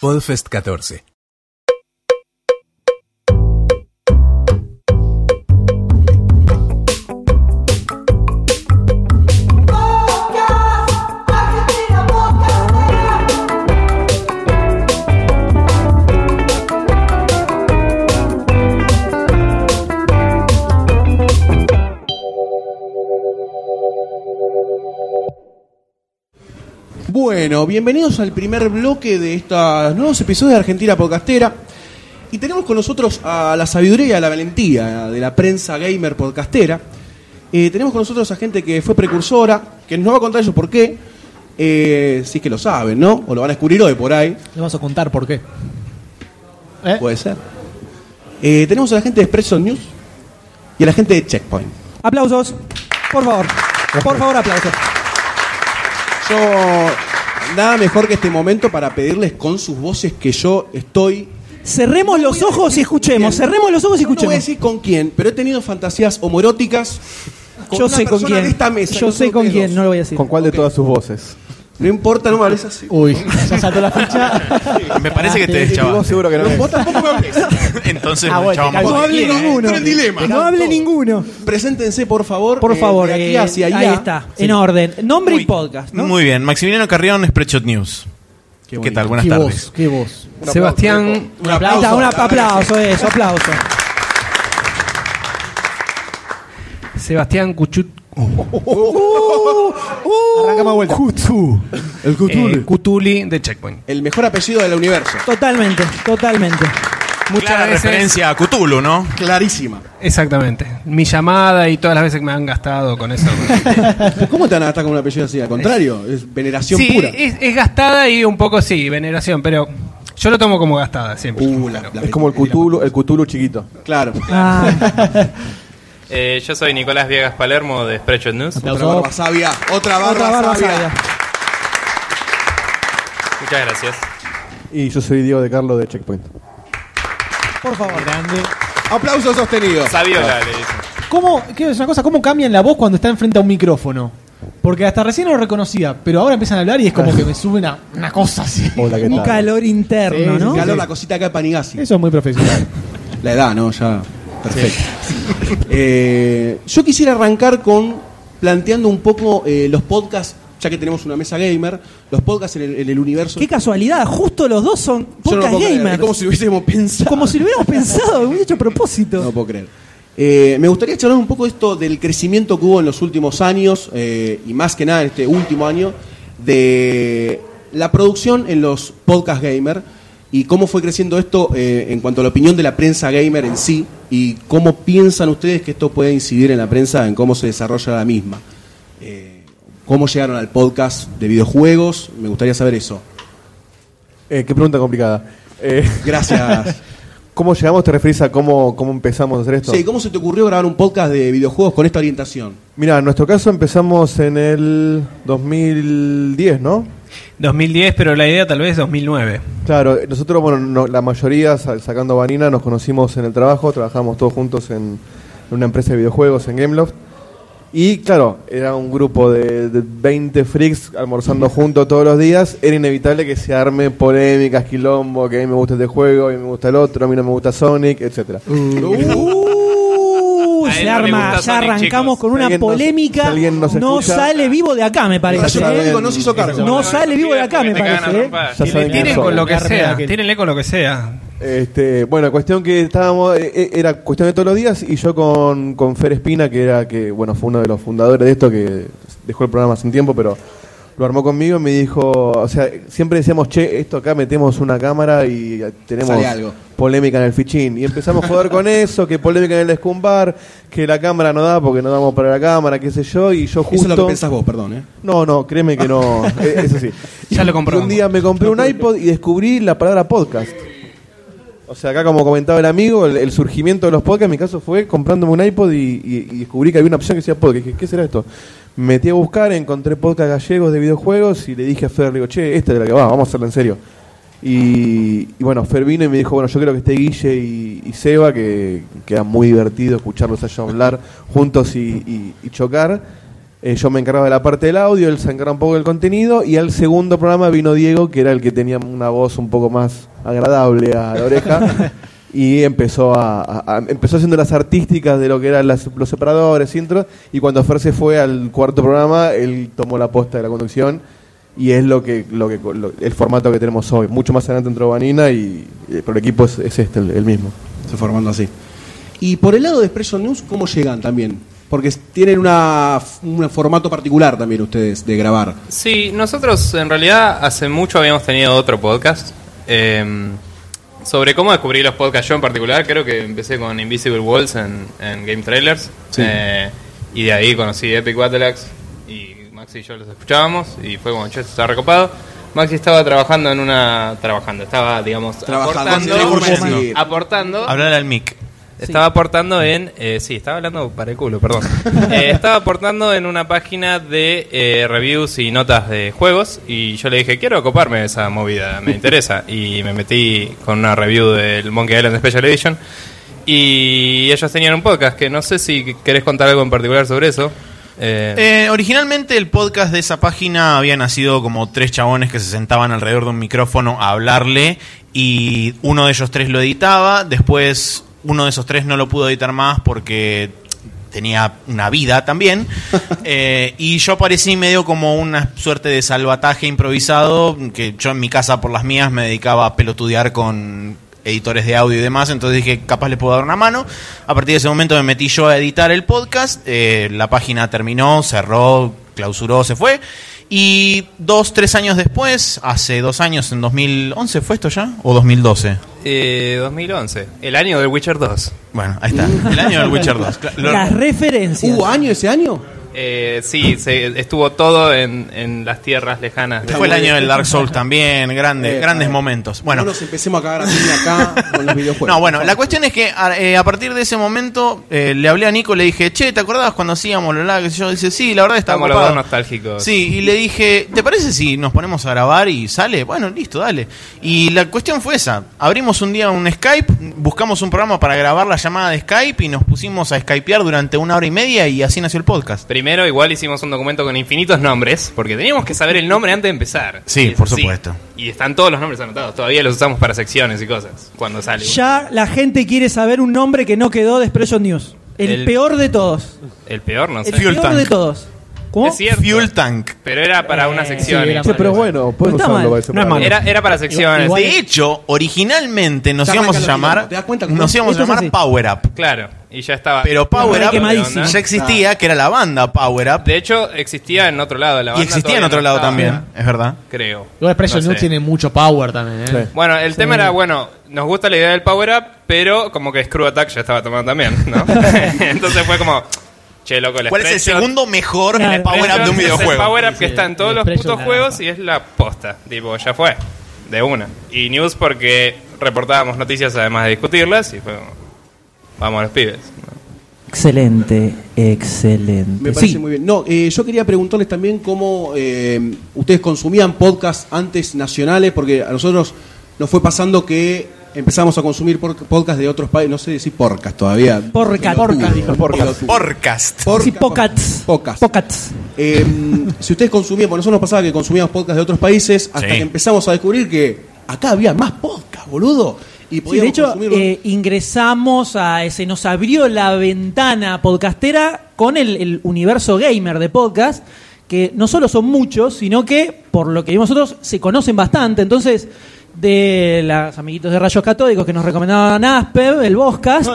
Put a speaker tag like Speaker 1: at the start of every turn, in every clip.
Speaker 1: Podfest 14.
Speaker 2: Bueno, bienvenidos al primer bloque de estos nuevos episodios de Argentina Podcastera. Y tenemos con nosotros a la sabiduría y a la valentía de la prensa gamer podcastera. Eh, tenemos con nosotros a gente que fue precursora, que nos va a contar ellos por qué. Eh, si es que lo saben, ¿no? O lo van a descubrir hoy por ahí.
Speaker 3: Le vamos a contar por qué.
Speaker 2: Puede ser. Eh, tenemos a la gente de Expresso News y a la gente de Checkpoint.
Speaker 3: Aplausos, por favor. Por favor, aplausos.
Speaker 2: Yo, nada mejor que este momento para pedirles con sus voces que yo estoy
Speaker 3: Cerremos los ojos y escuchemos. Cerremos los ojos y
Speaker 2: No voy a
Speaker 3: escuchemos.
Speaker 2: decir con quién, pero he tenido fantasías homoeróticas. con
Speaker 3: Yo
Speaker 2: una
Speaker 3: sé con quién.
Speaker 2: de esta mesa,
Speaker 3: Yo sé con quién,
Speaker 2: dos.
Speaker 3: no lo voy a decir.
Speaker 4: ¿Con cuál de todas sus voces?
Speaker 2: No importa, no me hables así.
Speaker 3: Uy, ya saltó la ficha.
Speaker 5: Me parece que te
Speaker 4: Y vos
Speaker 5: deschavaste.
Speaker 4: seguro que no.
Speaker 2: Vos tampoco me hables.
Speaker 5: Entonces
Speaker 3: Ah, bueno, calmo.
Speaker 5: aquí.
Speaker 3: hable ninguno.
Speaker 2: Dilema.
Speaker 3: No hable ninguno.
Speaker 2: Preséntense, por favor.
Speaker 3: Por
Speaker 2: eh,
Speaker 3: favor,
Speaker 2: de aquí
Speaker 3: eh,
Speaker 2: hacia allá.
Speaker 3: ahí está, en orden. Nombre y podcast, ¿no?
Speaker 5: Muy bien, Maximiliano Carrión, Spreadshot News. ¿Qué,
Speaker 2: bonito.
Speaker 5: tal? Buenas
Speaker 3: qué
Speaker 5: tardes.
Speaker 3: voz, qué voz.
Speaker 4: Sebastián,
Speaker 2: Un
Speaker 3: Ahí
Speaker 2: aplauso.
Speaker 3: está, un aplauso, eso, aplauso.
Speaker 4: Sebastián Cuchut.
Speaker 3: Arrancamos vuelta.
Speaker 4: Cutu.
Speaker 2: El Cthulhu.
Speaker 4: Eh, Cutuli de Checkpoint.
Speaker 2: El mejor apellido del universo.
Speaker 3: Totalmente, totalmente.
Speaker 4: Muchas
Speaker 5: Clara
Speaker 4: veces-
Speaker 5: referencia a Cthulhu, ¿no?
Speaker 2: Clarísima.
Speaker 4: Exactamente. Mi llamada y todas las veces que me han gastado con eso.
Speaker 2: ¿Cómo te van a gastar con un apellido así? Al contrario, es veneración
Speaker 4: sí,
Speaker 2: pura.
Speaker 4: es, es gastada y un poco sí, veneración, pero yo lo tomo como gastada siempre.
Speaker 2: Uh, la- la-
Speaker 6: Es como el Cthulhu, el Cthulhu chiquito.
Speaker 2: Claro.
Speaker 3: Ah,
Speaker 7: Eh, yo soy Nicolás Viegas Palermo de Spreadshot News.
Speaker 2: Otra barba sabia. Otra barba,
Speaker 3: Otra barba
Speaker 2: sabia.
Speaker 3: sabia.
Speaker 7: Muchas gracias.
Speaker 6: Y yo soy Diego de Carlos de Checkpoint.
Speaker 3: Por favor.
Speaker 2: Aplauso sostenido.
Speaker 7: Saviola le dicen.
Speaker 3: ¿Cómo, qué es una cosa, cómo cambian la voz cuando está enfrente a un micrófono? Porque hasta recién no lo reconocía, pero ahora empiezan a hablar y es como que me sube una, una cosa así.
Speaker 6: Hola, ¿qué
Speaker 3: un calor interno,
Speaker 2: El
Speaker 3: ¿no?
Speaker 2: calor, la cosita acá de Panigasi.
Speaker 3: Eso es muy profesional.
Speaker 2: La edad, ¿no? Ya. Perfecto. Eh, yo quisiera arrancar con planteando un poco eh, los podcasts, ya que tenemos una mesa gamer, los podcasts en el, en el universo.
Speaker 3: Qué casualidad, justo los dos son
Speaker 2: Yo no creer,
Speaker 3: gamers.
Speaker 2: Como si lo hubiésemos pensado.
Speaker 3: Como si lo hubiéramos pensado, hubiera hecho a propósito.
Speaker 2: No puedo creer. Eh, me gustaría charlar un poco de esto del crecimiento que hubo en los últimos años, eh, y más que nada en este último año, de la producción en los podcast gamer y cómo fue creciendo esto eh, en cuanto a la opinión de la prensa gamer en sí y cómo piensan ustedes que esto puede incidir en la prensa, en cómo se desarrolla la misma. Eh, ¿Cómo llegaron al podcast de videojuegos? Me gustaría saber eso.
Speaker 6: Eh, qué pregunta complicada. Eh,
Speaker 2: Gracias.
Speaker 6: ¿Cómo llegamos? ¿Te referís a cómo, cómo empezamos a hacer esto?
Speaker 2: Sí, ¿cómo se te ocurrió grabar un podcast de videojuegos con esta orientación?
Speaker 6: Mira, en nuestro caso empezamos en el 2010, ¿no?
Speaker 4: 2010, pero la idea tal vez 2009.
Speaker 6: Claro, nosotros, bueno, no- la mayoría, sa- sacando Vanina, nos conocimos en el trabajo, trabajamos todos juntos en, en una empresa de videojuegos, en Gameloft. Y claro, era un grupo de, de 20 freaks almorzando juntos todos los días. Era inevitable que se arme polémicas, quilombo, que a mí me gusta este juego, a mí me gusta el otro, a mí no me gusta Sonic, etcétera.
Speaker 3: Uh,
Speaker 7: él
Speaker 3: se arma, ya
Speaker 7: Sonic,
Speaker 3: arrancamos
Speaker 7: chicos.
Speaker 3: con una
Speaker 6: Si alguien nos-
Speaker 3: polémica.
Speaker 6: si alguien nos
Speaker 3: no
Speaker 6: escucha-
Speaker 3: sale vivo de acá, me parece. ¿eh?
Speaker 2: No se hizo cargo.
Speaker 3: No sale vivo de acá, me parece. ¿eh?
Speaker 6: Ya saben quién
Speaker 4: Tiren
Speaker 6: soy.
Speaker 4: con lo que sea, tírenle con lo que sea.
Speaker 6: Este, bueno, cuestión que estábamos, eh, eh, era cuestión de todos los días y yo con, con Fer Espina, que era que, bueno, fue uno de los fundadores de esto, que dejó el programa hace un tiempo, pero lo armó conmigo y me dijo, o sea, siempre decíamos, che, esto acá metemos una cámara y tenemos
Speaker 2: algo.
Speaker 6: polémica en el fichín. Y empezamos a joder con eso, que polémica en el escumbar, que la cámara no da porque no damos para la cámara, qué sé yo, y yo justo...
Speaker 2: Eso es lo que pensás vos, perdón, ¿eh?
Speaker 6: No, no, créeme que no. eh, Eso sí.
Speaker 4: Ya lo comprobamos.
Speaker 6: Un día me compré un iPod y descubrí la palabra podcast. O sea, acá como comentaba el amigo, el, surgimiento de los podcasts, en mi caso fue comprándome un iPod y, descubrí que había una opción que decía podcast. Dije, ¿qué será esto? Me metí a buscar, encontré podcast gallegos de videojuegos y le dije a Fer, digo, che, esta es la que va, vamos a hacerla en serio. Y, bueno, Fer vino y me dijo, bueno, yo creo que esté Guille y, Seba, que, que era muy divertido escucharlos allá hablar juntos y chocar. Eh, yo me encargaba de la parte del audio, él se encargaba un poco del contenido y al segundo programa vino Diego, que era el que tenía una voz un poco más agradable a la oreja y empezó a, a- a- empezó haciendo las artísticas de lo que eran las- los separadores, intros y cuando Fer se fue al cuarto programa, él tomó la posta de la conducción y es lo que, lo que lo- el formato que tenemos hoy, mucho más adelante entró Vanina y, y pero el equipo es, es este el, el mismo.
Speaker 2: Se formando así. Y por el lado de Expression News, ¿cómo llegan también? Porque tienen una, un formato particular también ustedes de grabar.
Speaker 7: Sí, nosotros en realidad hace mucho habíamos tenido otro podcast. eh, sobre cómo descubrir los podcasts yo en particular. Creo que empecé con Invisible Walls en, en Game Trailers.
Speaker 2: Sí.
Speaker 7: eh, y de ahí conocí Epic Battleaxe. Y Maxi y yo los escuchábamos. Y fue como, che, está recopado. Maxi estaba trabajando en una. Trabajando, estaba, digamos,
Speaker 2: Trabajando,
Speaker 7: aportando
Speaker 5: Hablar al mic.
Speaker 7: Estaba aportando en. eh, sí, estaba hablando para el culo, perdón. Eh, estaba aportando en una página de eh, reviews y notas de juegos. Y yo le dije, quiero ocuparme de esa movida, me interesa. Y me metí con una review del Monkey Island Special Edition. Y ellos tenían un podcast que no sé si querés contar algo en particular sobre eso. Eh,
Speaker 5: Eh, originalmente el podcast de esa página había nacido como tres chabones que se sentaban alrededor de un micrófono a hablarle y uno de ellos tres lo editaba, después uno de esos tres no lo pudo editar más porque tenía una vida también Eh, y yo aparecí medio como una suerte de salvataje improvisado que yo en mi casa por las mías me dedicaba a pelotudear con editores de audio y demás, entonces dije, capaz le puedo dar una mano. A partir de ese momento me metí yo a editar el podcast, eh, la página terminó, cerró, clausuró, se fue. Y dos, tres años después, hace dos años, en 2011, ¿fue esto ya? ¿O 2012?
Speaker 7: eh, 2011, el año del Witcher 2.
Speaker 5: Bueno, ahí está, el año del Witcher 2. Cla- lo-
Speaker 1: Las referencias.
Speaker 2: ¿Hubo año ese año?
Speaker 7: Eh, sí, se, estuvo todo en, en las tierras lejanas. de-
Speaker 5: Fue el año del Dark Souls también, grandes,
Speaker 2: Eh,
Speaker 5: grandes
Speaker 2: eh.
Speaker 5: momentos. Bueno,
Speaker 2: No nos empecemos a cagar acá con los videojuegos.
Speaker 5: No, bueno, la cuestión es que a, eh, a partir de ese momento eh, le hablé a Nico, le dije, che, ¿te acordabas cuando hacíamos lo la que yo? Dice, sí, la verdad estaba
Speaker 7: Estamos los dos nostálgicos.
Speaker 5: Sí, y le dije, ¿te parece si nos ponemos a grabar y sale? Bueno, listo, dale. Y la cuestión fue esa. Abrimos un día un Skype, buscamos un programa para grabar la llamada de Skype y nos pusimos a skypear durante una hora y media y así nació el podcast.
Speaker 7: Primero, igual hicimos un documento con infinitos nombres, porque teníamos que saber el nombre antes de empezar.
Speaker 5: Sí, por
Speaker 7: así.
Speaker 5: supuesto.
Speaker 7: Y están todos los nombres anotados. Todavía los usamos para secciones y cosas. Cuando sale.
Speaker 1: Ya la gente quiere saber un nombre que no quedó de Expression News. El,
Speaker 7: El-
Speaker 1: peor de todos.
Speaker 7: El peor, no sé.
Speaker 1: El peor
Speaker 5: tank.
Speaker 1: de todos. ¿Cómo?
Speaker 7: Es cierto.
Speaker 5: Fuel Tank.
Speaker 7: Pero era para una sección.
Speaker 3: sí, era
Speaker 6: Che, pero bueno, pueden
Speaker 1: No está
Speaker 6: usarlo
Speaker 1: mal.
Speaker 6: para ese
Speaker 3: No es
Speaker 6: programa.
Speaker 3: malo.
Speaker 7: Era, era para secciones.
Speaker 3: Igual-
Speaker 5: De hecho, originalmente nos
Speaker 2: Ya
Speaker 5: íbamos a
Speaker 2: arranca lo
Speaker 5: llamar,
Speaker 2: quilombo. ¿Te das cuenta cómo
Speaker 5: nos íbamos a
Speaker 1: Esto es
Speaker 5: llamar. Power Up.
Speaker 7: Claro. Y ya estaba.
Speaker 5: Pero Power Up
Speaker 1: quemadísimo.
Speaker 5: ya existía, que era la banda Power Up.
Speaker 7: De hecho, existía en otro lado de la
Speaker 5: Y
Speaker 7: banda.
Speaker 5: existía en
Speaker 7: todavía
Speaker 5: otro
Speaker 7: no
Speaker 5: lado
Speaker 7: estaba,
Speaker 5: también, es verdad.
Speaker 7: Creo.
Speaker 3: Igual Expression
Speaker 7: No sé.
Speaker 3: News tiene mucho power también, ¿eh?
Speaker 6: Sí.
Speaker 7: Bueno, el tema era, bueno, nos gusta la idea del Power Up, pero como que Screw Attack ya estaba tomando también, ¿no? Entonces fue como, che, loco, el
Speaker 5: ¿Cuál es el segundo mejor
Speaker 1: Claro.
Speaker 5: Power Up de un
Speaker 7: Es el
Speaker 5: videojuego?
Speaker 7: Power Up que
Speaker 3: sí,
Speaker 7: está en todos
Speaker 3: el
Speaker 7: los juegos y es la posta. Tipo, ya fue. De una. Y News porque reportábamos noticias además de discutirlas y fue como, vamos a los pibes.
Speaker 1: Excelente, excelente.
Speaker 2: Me parece
Speaker 1: Sí.
Speaker 2: muy bien. No, eh, yo quería preguntarles también cómo eh, ustedes consumían podcasts antes nacionales, porque a nosotros nos fue pasando que empezamos a consumir por- podcasts de otros países, no sé si podcast todavía.
Speaker 1: Porca-
Speaker 2: Pelotudo,
Speaker 1: porca, dijo.
Speaker 2: pelotudo.
Speaker 5: Podcast.
Speaker 2: Porca-
Speaker 1: Sí, Pocats.
Speaker 2: Podcast.
Speaker 1: Pocats.
Speaker 2: Eh, si ustedes consumían, porque nosotros nos pasaba que consumíamos podcasts de otros países, hasta
Speaker 5: Sí.
Speaker 2: que empezamos a descubrir que acá había más podcasts, boludo. Y
Speaker 1: Sí,
Speaker 2: podíamos
Speaker 1: de hecho,
Speaker 2: consumirlo.
Speaker 1: eh, ingresamos a. Se nos abrió la ventana podcastera con el, el universo gamer de podcast, que no solo son muchos, sino que, por lo que vimos nosotros, se conocen bastante. Entonces, de los amiguitos de Rayos Catódicos que nos recomendaban Asper, el Voscast.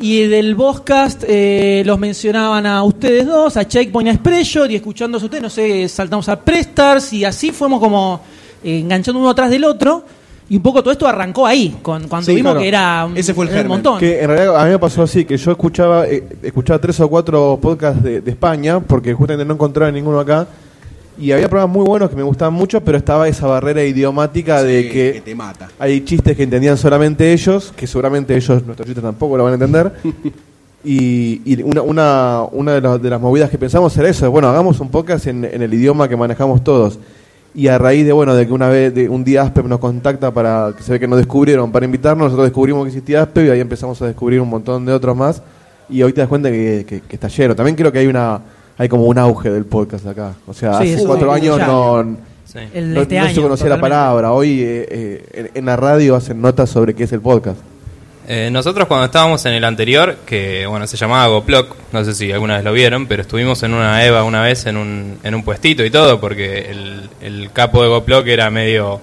Speaker 1: Y del Voscast eh, los mencionaban a ustedes dos, a Checkpoint, a Expression, y escuchándose ustedes, no sé, saltamos a Prestars, y así fuimos como eh, enganchando uno atrás del otro. Y un poco todo esto arrancó ahí, con, cuando
Speaker 2: Sí,
Speaker 1: vimos
Speaker 2: claro.
Speaker 1: que era un,
Speaker 2: Ese fue el
Speaker 1: era un
Speaker 2: germen.
Speaker 1: montón.
Speaker 6: Que en realidad a mí me pasó así, que yo escuchaba eh, escuchaba tres o cuatro podcasts de, de España, porque justamente no encontraba ninguno acá, y había programas muy buenos que me gustaban mucho, pero estaba esa barrera idiomática de que
Speaker 2: te mata.
Speaker 6: hay chistes que entendían solamente ellos, que seguramente ellos, nuestros chistes tampoco lo van a entender. Y, y una, una, una de, las- de las movidas que pensamos era eso, bueno, hagamos un podcast en, en el idioma que manejamos todos. Y a raíz de, bueno, de que una vez, de un día Aspep nos contacta para, que se ve que nos descubrieron, para invitarnos, nosotros descubrimos que existía Aspep y ahí empezamos a descubrir un montón de otros más. Y hoy te das cuenta que, que- que está lleno. También creo que hay una, hay como un auge del podcast acá. O sea,
Speaker 1: Sí,
Speaker 6: hace cuatro años no,
Speaker 7: Sí.
Speaker 1: El
Speaker 6: no,
Speaker 1: este
Speaker 6: no
Speaker 1: año,
Speaker 6: se conocía la palabra. Hoy eh, eh, en, en la radio hacen notas sobre qué es el podcast.
Speaker 7: Eh, nosotros cuando estábamos en el anterior, que bueno, se llamaba GoPloc, no sé si alguna vez lo vieron, pero estuvimos en una EVA una vez en un, en un puestito y todo, porque el, el capo de GoPloc era medio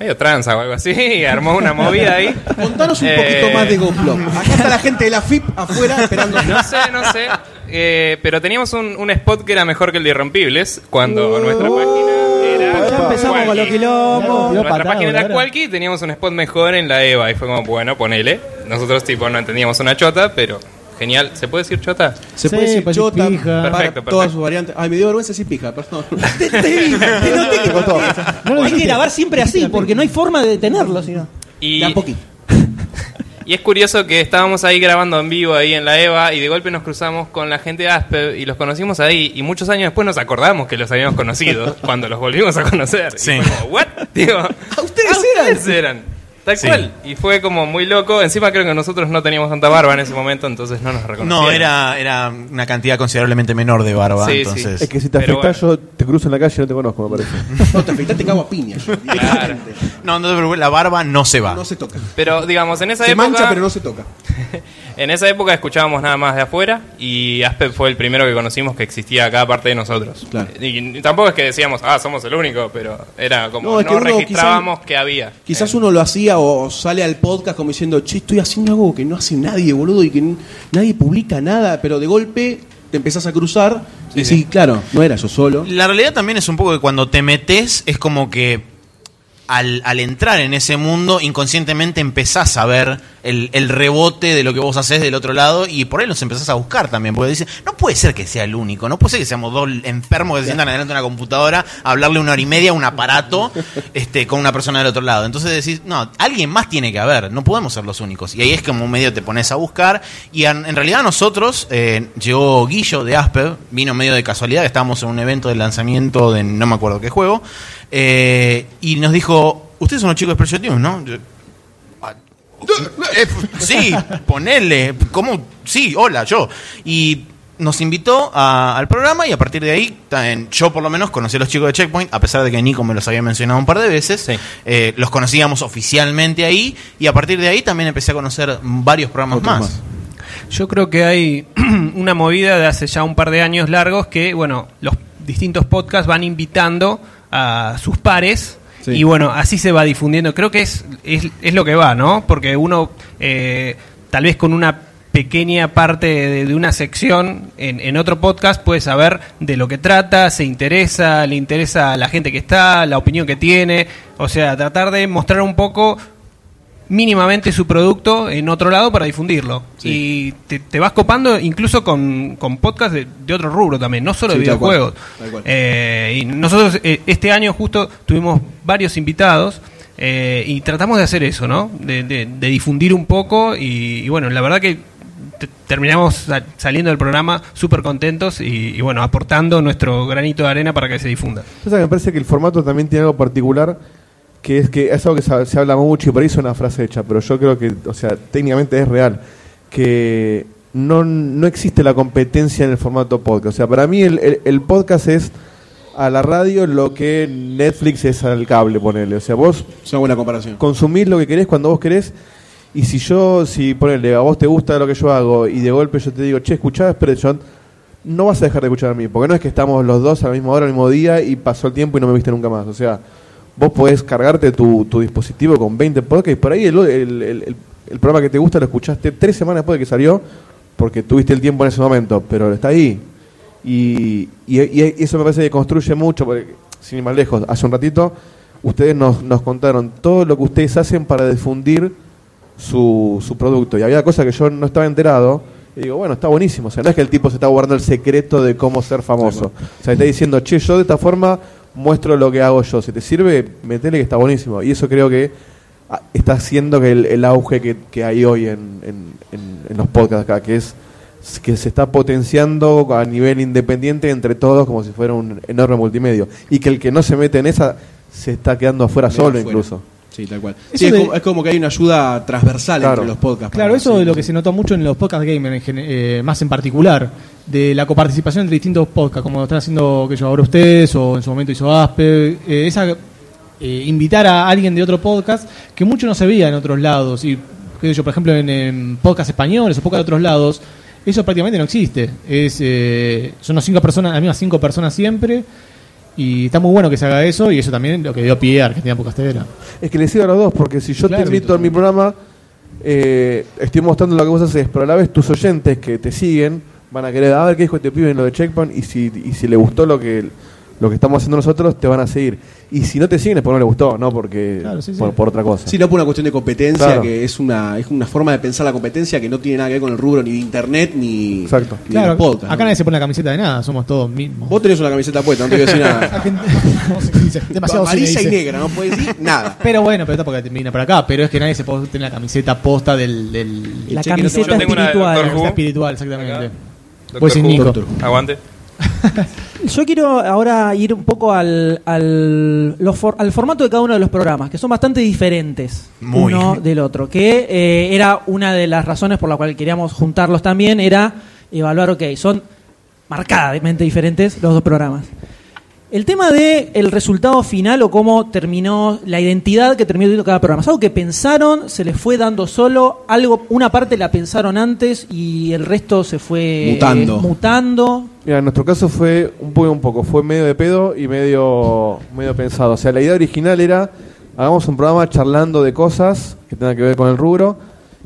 Speaker 7: medio tranza o algo así, y armó una movida ahí.
Speaker 2: Contanos un
Speaker 7: Eh,
Speaker 2: poquito más de GoPro. Acá está la gente de la FIP afuera esperando.
Speaker 7: No sé, no sé. Eh, pero teníamos un, un spot que era mejor que el de Irrompibles, cuando nuestra página era...
Speaker 1: Ya empezamos con los
Speaker 7: Qualky.
Speaker 1: quilombos.
Speaker 7: Nuestra
Speaker 3: patada,
Speaker 7: página era. Qualky y teníamos un spot mejor en la EVA. Y fue como, bueno, ponele. Nosotros, tipo, no entendíamos una chota, pero genial. ¿Se puede decir chota?
Speaker 2: Se
Speaker 3: Sí,
Speaker 2: puede decir chota,
Speaker 3: pija.
Speaker 2: para
Speaker 7: Perfecto,
Speaker 2: todas
Speaker 7: perfecto.
Speaker 2: sus variantes. Ay, me dio vergüenza decir pija, perdón.
Speaker 1: Te, te- te noté que-
Speaker 3: No lo
Speaker 1: hay que grabar siempre así, porque no hay forma de detenerlo, sino.
Speaker 7: Y. y es curioso que estábamos ahí grabando en vivo ahí en la EVA y de golpe nos cruzamos con la gente de Aspe y los conocimos ahí y muchos años después nos acordamos que los habíamos conocido cuando los volvimos a conocer. Y
Speaker 5: Sí.
Speaker 7: fue como, ¿what? Digo,
Speaker 2: ¿A ustedes
Speaker 7: "Ah,
Speaker 2: eran?
Speaker 7: ustedes eran. Tal
Speaker 5: Sí.
Speaker 7: cual. Y fue como muy loco. Encima creo que nosotros no teníamos tanta barba en ese momento, entonces no nos reconocieron.
Speaker 5: No, era, era una cantidad considerablemente menor de barba.
Speaker 7: Sí, sí.
Speaker 5: entonces,
Speaker 6: Es que si te afectas, yo te cruzo en la calle y no te conozco, me parece.
Speaker 2: No, te afeitás, te cago a piña. yo, directamente.
Speaker 5: No, no te preocupes, la barba no se va.
Speaker 2: No se toca.
Speaker 7: Pero digamos, en esa
Speaker 2: Se
Speaker 7: época...
Speaker 2: mancha, pero no se toca.
Speaker 7: En esa época escuchábamos nada más de afuera y Aspe fue el primero que conocimos que existía acá aparte de nosotros.
Speaker 2: Claro.
Speaker 7: Y, y tampoco es que decíamos, ah, somos el único, pero era como
Speaker 2: No, es que uno
Speaker 7: registrábamos que había.
Speaker 2: Quizás
Speaker 7: Eh,
Speaker 2: uno lo hacía o sale al podcast como diciendo, che, estoy haciendo algo que no hace nadie, boludo, y que nadie publica nada, pero de golpe te empezás a cruzar y sí, claro, no era yo solo.
Speaker 5: La realidad también es un poco que cuando te metes es como que al, entrar en ese mundo inconscientemente empezás a ver el, rebote de lo que vos haces del otro lado y por ahí los empezás a buscar también, porque dices, no puede ser que sea el único, no puede ser que seamos dos enfermos que se sientan delante de una computadora a hablarle una hora y media a un aparato este, con una persona del otro lado. Entonces decís, no, alguien más tiene que haber, no podemos ser los únicos. Y ahí es como medio te pones a buscar y en, realidad nosotros, eh, llegó Guillo de Asper, vino medio de casualidad, estábamos en un evento de lanzamiento de no me acuerdo qué juego, eh, y nos dijo, ustedes son los chicos de Expression Team, ¿no? Yo, "Ah, eh, sí, ponele, ¿cómo? Sí, hola, yo. Y nos invitó a- al programa y a partir de ahí, ta- en- yo por lo menos conocí a los chicos de Checkpoint, a pesar de que Nico me los había mencionado un par de veces,
Speaker 7: Sí.
Speaker 5: eh, los conocíamos oficialmente ahí y a partir de ahí también empecé a conocer varios programas más.
Speaker 4: Yo creo que hay una movida de hace ya un par de años largos que, bueno, los distintos podcasts van invitando a sus pares
Speaker 2: Sí.
Speaker 4: y, bueno, así se va difundiendo. Creo que es, es, es lo que va, ¿no? Porque uno, eh, tal vez con una pequeña parte de, de una sección en, en otro podcast puede saber de lo que trata, se interesa, le interesa a la gente que está, la opinión que tiene, o sea, tratar de mostrar un poco mínimamente su producto en otro lado para difundirlo. Y te, te vas copando incluso con, con podcast de, de otro rubro también, no solo
Speaker 2: Sí,
Speaker 4: de
Speaker 2: tal cual,
Speaker 4: videojuegos.
Speaker 2: tal cual.
Speaker 4: Eh, y nosotros eh, este año justo tuvimos varios invitados eh, y tratamos de hacer eso, ¿no? De, de- de difundir un poco y, y bueno, la verdad que te- terminamos sa- saliendo del programa súper contentos y, y bueno, aportando nuestro granito de arena para que se difunda.
Speaker 6: O sea, me parece que el formato también tiene algo particular, que es que es algo que se, se habla mucho y por ahí es una frase hecha, pero yo creo que, o sea, técnicamente es real, que no, no existe la competencia en el formato podcast. O sea, para mí el, el- el podcast es a la radio lo que Netflix es al cable, ponele. O sea, vos
Speaker 2: Es una buena comparación.
Speaker 6: consumir lo que querés cuando vos querés. Y si yo, si ponele, a vos te gusta lo que yo hago y de golpe yo te digo, che, escuchá Expression, no vas a dejar de escuchar a mí, porque no es que estamos los dos a la misma hora, al mismo día y pasó el tiempo y no me viste nunca más. O sea, vos podés cargarte tu, tu dispositivo con 20 podcasts y por ahí el, el, el- el- el programa que te gusta lo escuchaste tres semanas después de que salió, porque tuviste el tiempo en ese momento, pero está ahí. Y, y- y eso me parece que construye mucho, porque, sin ir más lejos, hace un ratito ustedes nos, nos contaron todo lo que ustedes hacen para difundir su, su producto. Y había cosas que yo no estaba enterado. Y digo, bueno, está buenísimo. O sea, no es que el tipo se está guardando el secreto de cómo ser famoso. O sea, está diciendo, che, yo de esta forma muestro lo que hago yo. Si te sirve, metele que está buenísimo. Y eso creo que ah, está haciendo que el, el auge que, que hay hoy en, en- en- en los podcasts acá, que es que se está potenciando a nivel independiente entre todos como si fuera un enorme multimedio. Y que el que no se mete en esa se está quedando afuera solo
Speaker 2: afuera.
Speaker 6: incluso.
Speaker 2: Sí, tal cual. Sí, es,
Speaker 3: de-
Speaker 2: como, es como que hay una ayuda transversal
Speaker 6: Claro.
Speaker 2: entre los podcasts.
Speaker 3: Claro, eso
Speaker 2: sí.
Speaker 3: es lo que se notó mucho en los podcast gamer, en gen- eh, más en particular, de la coparticipación entre distintos podcasts, como están haciendo que yo ahora ustedes, o en su momento hizo Aspe, eh, esa eh, invitar a alguien de otro podcast que mucho no se veía en otros lados, y qué sé yo, por ejemplo en, en podcasts españoles o podcasts de otros lados, eso prácticamente no existe. Es, eh, son las cinco personas, las mismas cinco personas siempre, y está muy bueno que se haga eso, y eso también lo que dio pie a Argentina Podcastera.
Speaker 6: Es que les sigo a los dos, porque si yo
Speaker 3: Claro,
Speaker 6: te invito a mi programa, eh, estoy mostrando lo que vos haces, pero a la vez tus oyentes que te siguen van a querer a ver qué dijo este pibe en lo de Checkpoint y si, y si le gustó lo que lo que estamos haciendo nosotros, te van a seguir. Y si no te siguen es porque no le gustó, no porque
Speaker 3: Claro, sí, sí.
Speaker 6: Por, por otra cosa.
Speaker 2: Sí, no por una cuestión de competencia,
Speaker 6: Claro.
Speaker 2: que es una, es una forma de pensar la competencia que no tiene nada que ver con el rubro ni de internet ni,
Speaker 6: Exacto.
Speaker 2: ni de
Speaker 3: Claro,
Speaker 2: los podcasts.
Speaker 3: acá
Speaker 2: ¿no?
Speaker 3: nadie se pone la camiseta de nada, somos todos mismos.
Speaker 2: Vos tenés una camiseta puesta, no te voy a decir nada.
Speaker 3: Demasiado
Speaker 2: Amarilla y negra, no puedes decir nada.
Speaker 3: Pero bueno, pero tampoco termina por acá. Pero es que nadie se puede tener la camiseta posta del. del
Speaker 1: La
Speaker 2: no te
Speaker 1: camiseta
Speaker 7: de
Speaker 1: espiritual.
Speaker 3: La espiritual, exactamente. Pues
Speaker 7: Doctor Who.
Speaker 3: Nico.
Speaker 7: Aguante.
Speaker 1: Yo quiero ahora ir un poco al, al, los for- al formato de cada uno de los programas, que son bastante diferentes
Speaker 5: Muy.
Speaker 1: uno del otro. Que eh, era una de las razones por la cual queríamos juntarlos también, era evaluar, ok, son marcadamente diferentes los dos programas. El tema de el resultado final o cómo terminó la identidad que terminó teniendo cada programa. ¿Es algo que pensaron, se les fue dando solo? algo Una parte la pensaron antes y el resto se fue
Speaker 2: Mutando.
Speaker 1: eh, mutando.
Speaker 6: Mira, en nuestro caso fue un poco y un poco, fue medio de pedo y medio, medio pensado. O sea, la idea original era, hagamos un programa charlando de cosas que tengan que ver con el rubro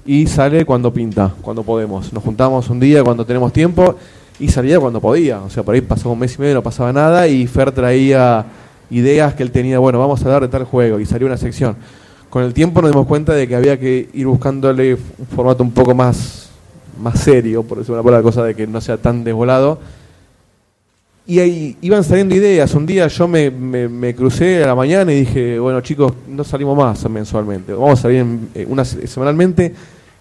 Speaker 6: y sale cuando pinta, cuando podemos. Nos juntamos un día cuando tenemos tiempo y salía cuando podía. O sea, por ahí pasaba un mes y medio, no pasaba nada y Fer traía ideas que él tenía, bueno, vamos a hablar de tal juego y salió una sección. Con el tiempo nos dimos cuenta de que había que ir buscándole un formato un poco más, más serio, por decir una palabra, cosa de que no sea tan desvolado. Y ahí iban saliendo ideas. Un día yo me, me- me crucé a la mañana y dije, bueno chicos, no salimos más mensualmente. Vamos a salir en- eh, una se- semanalmente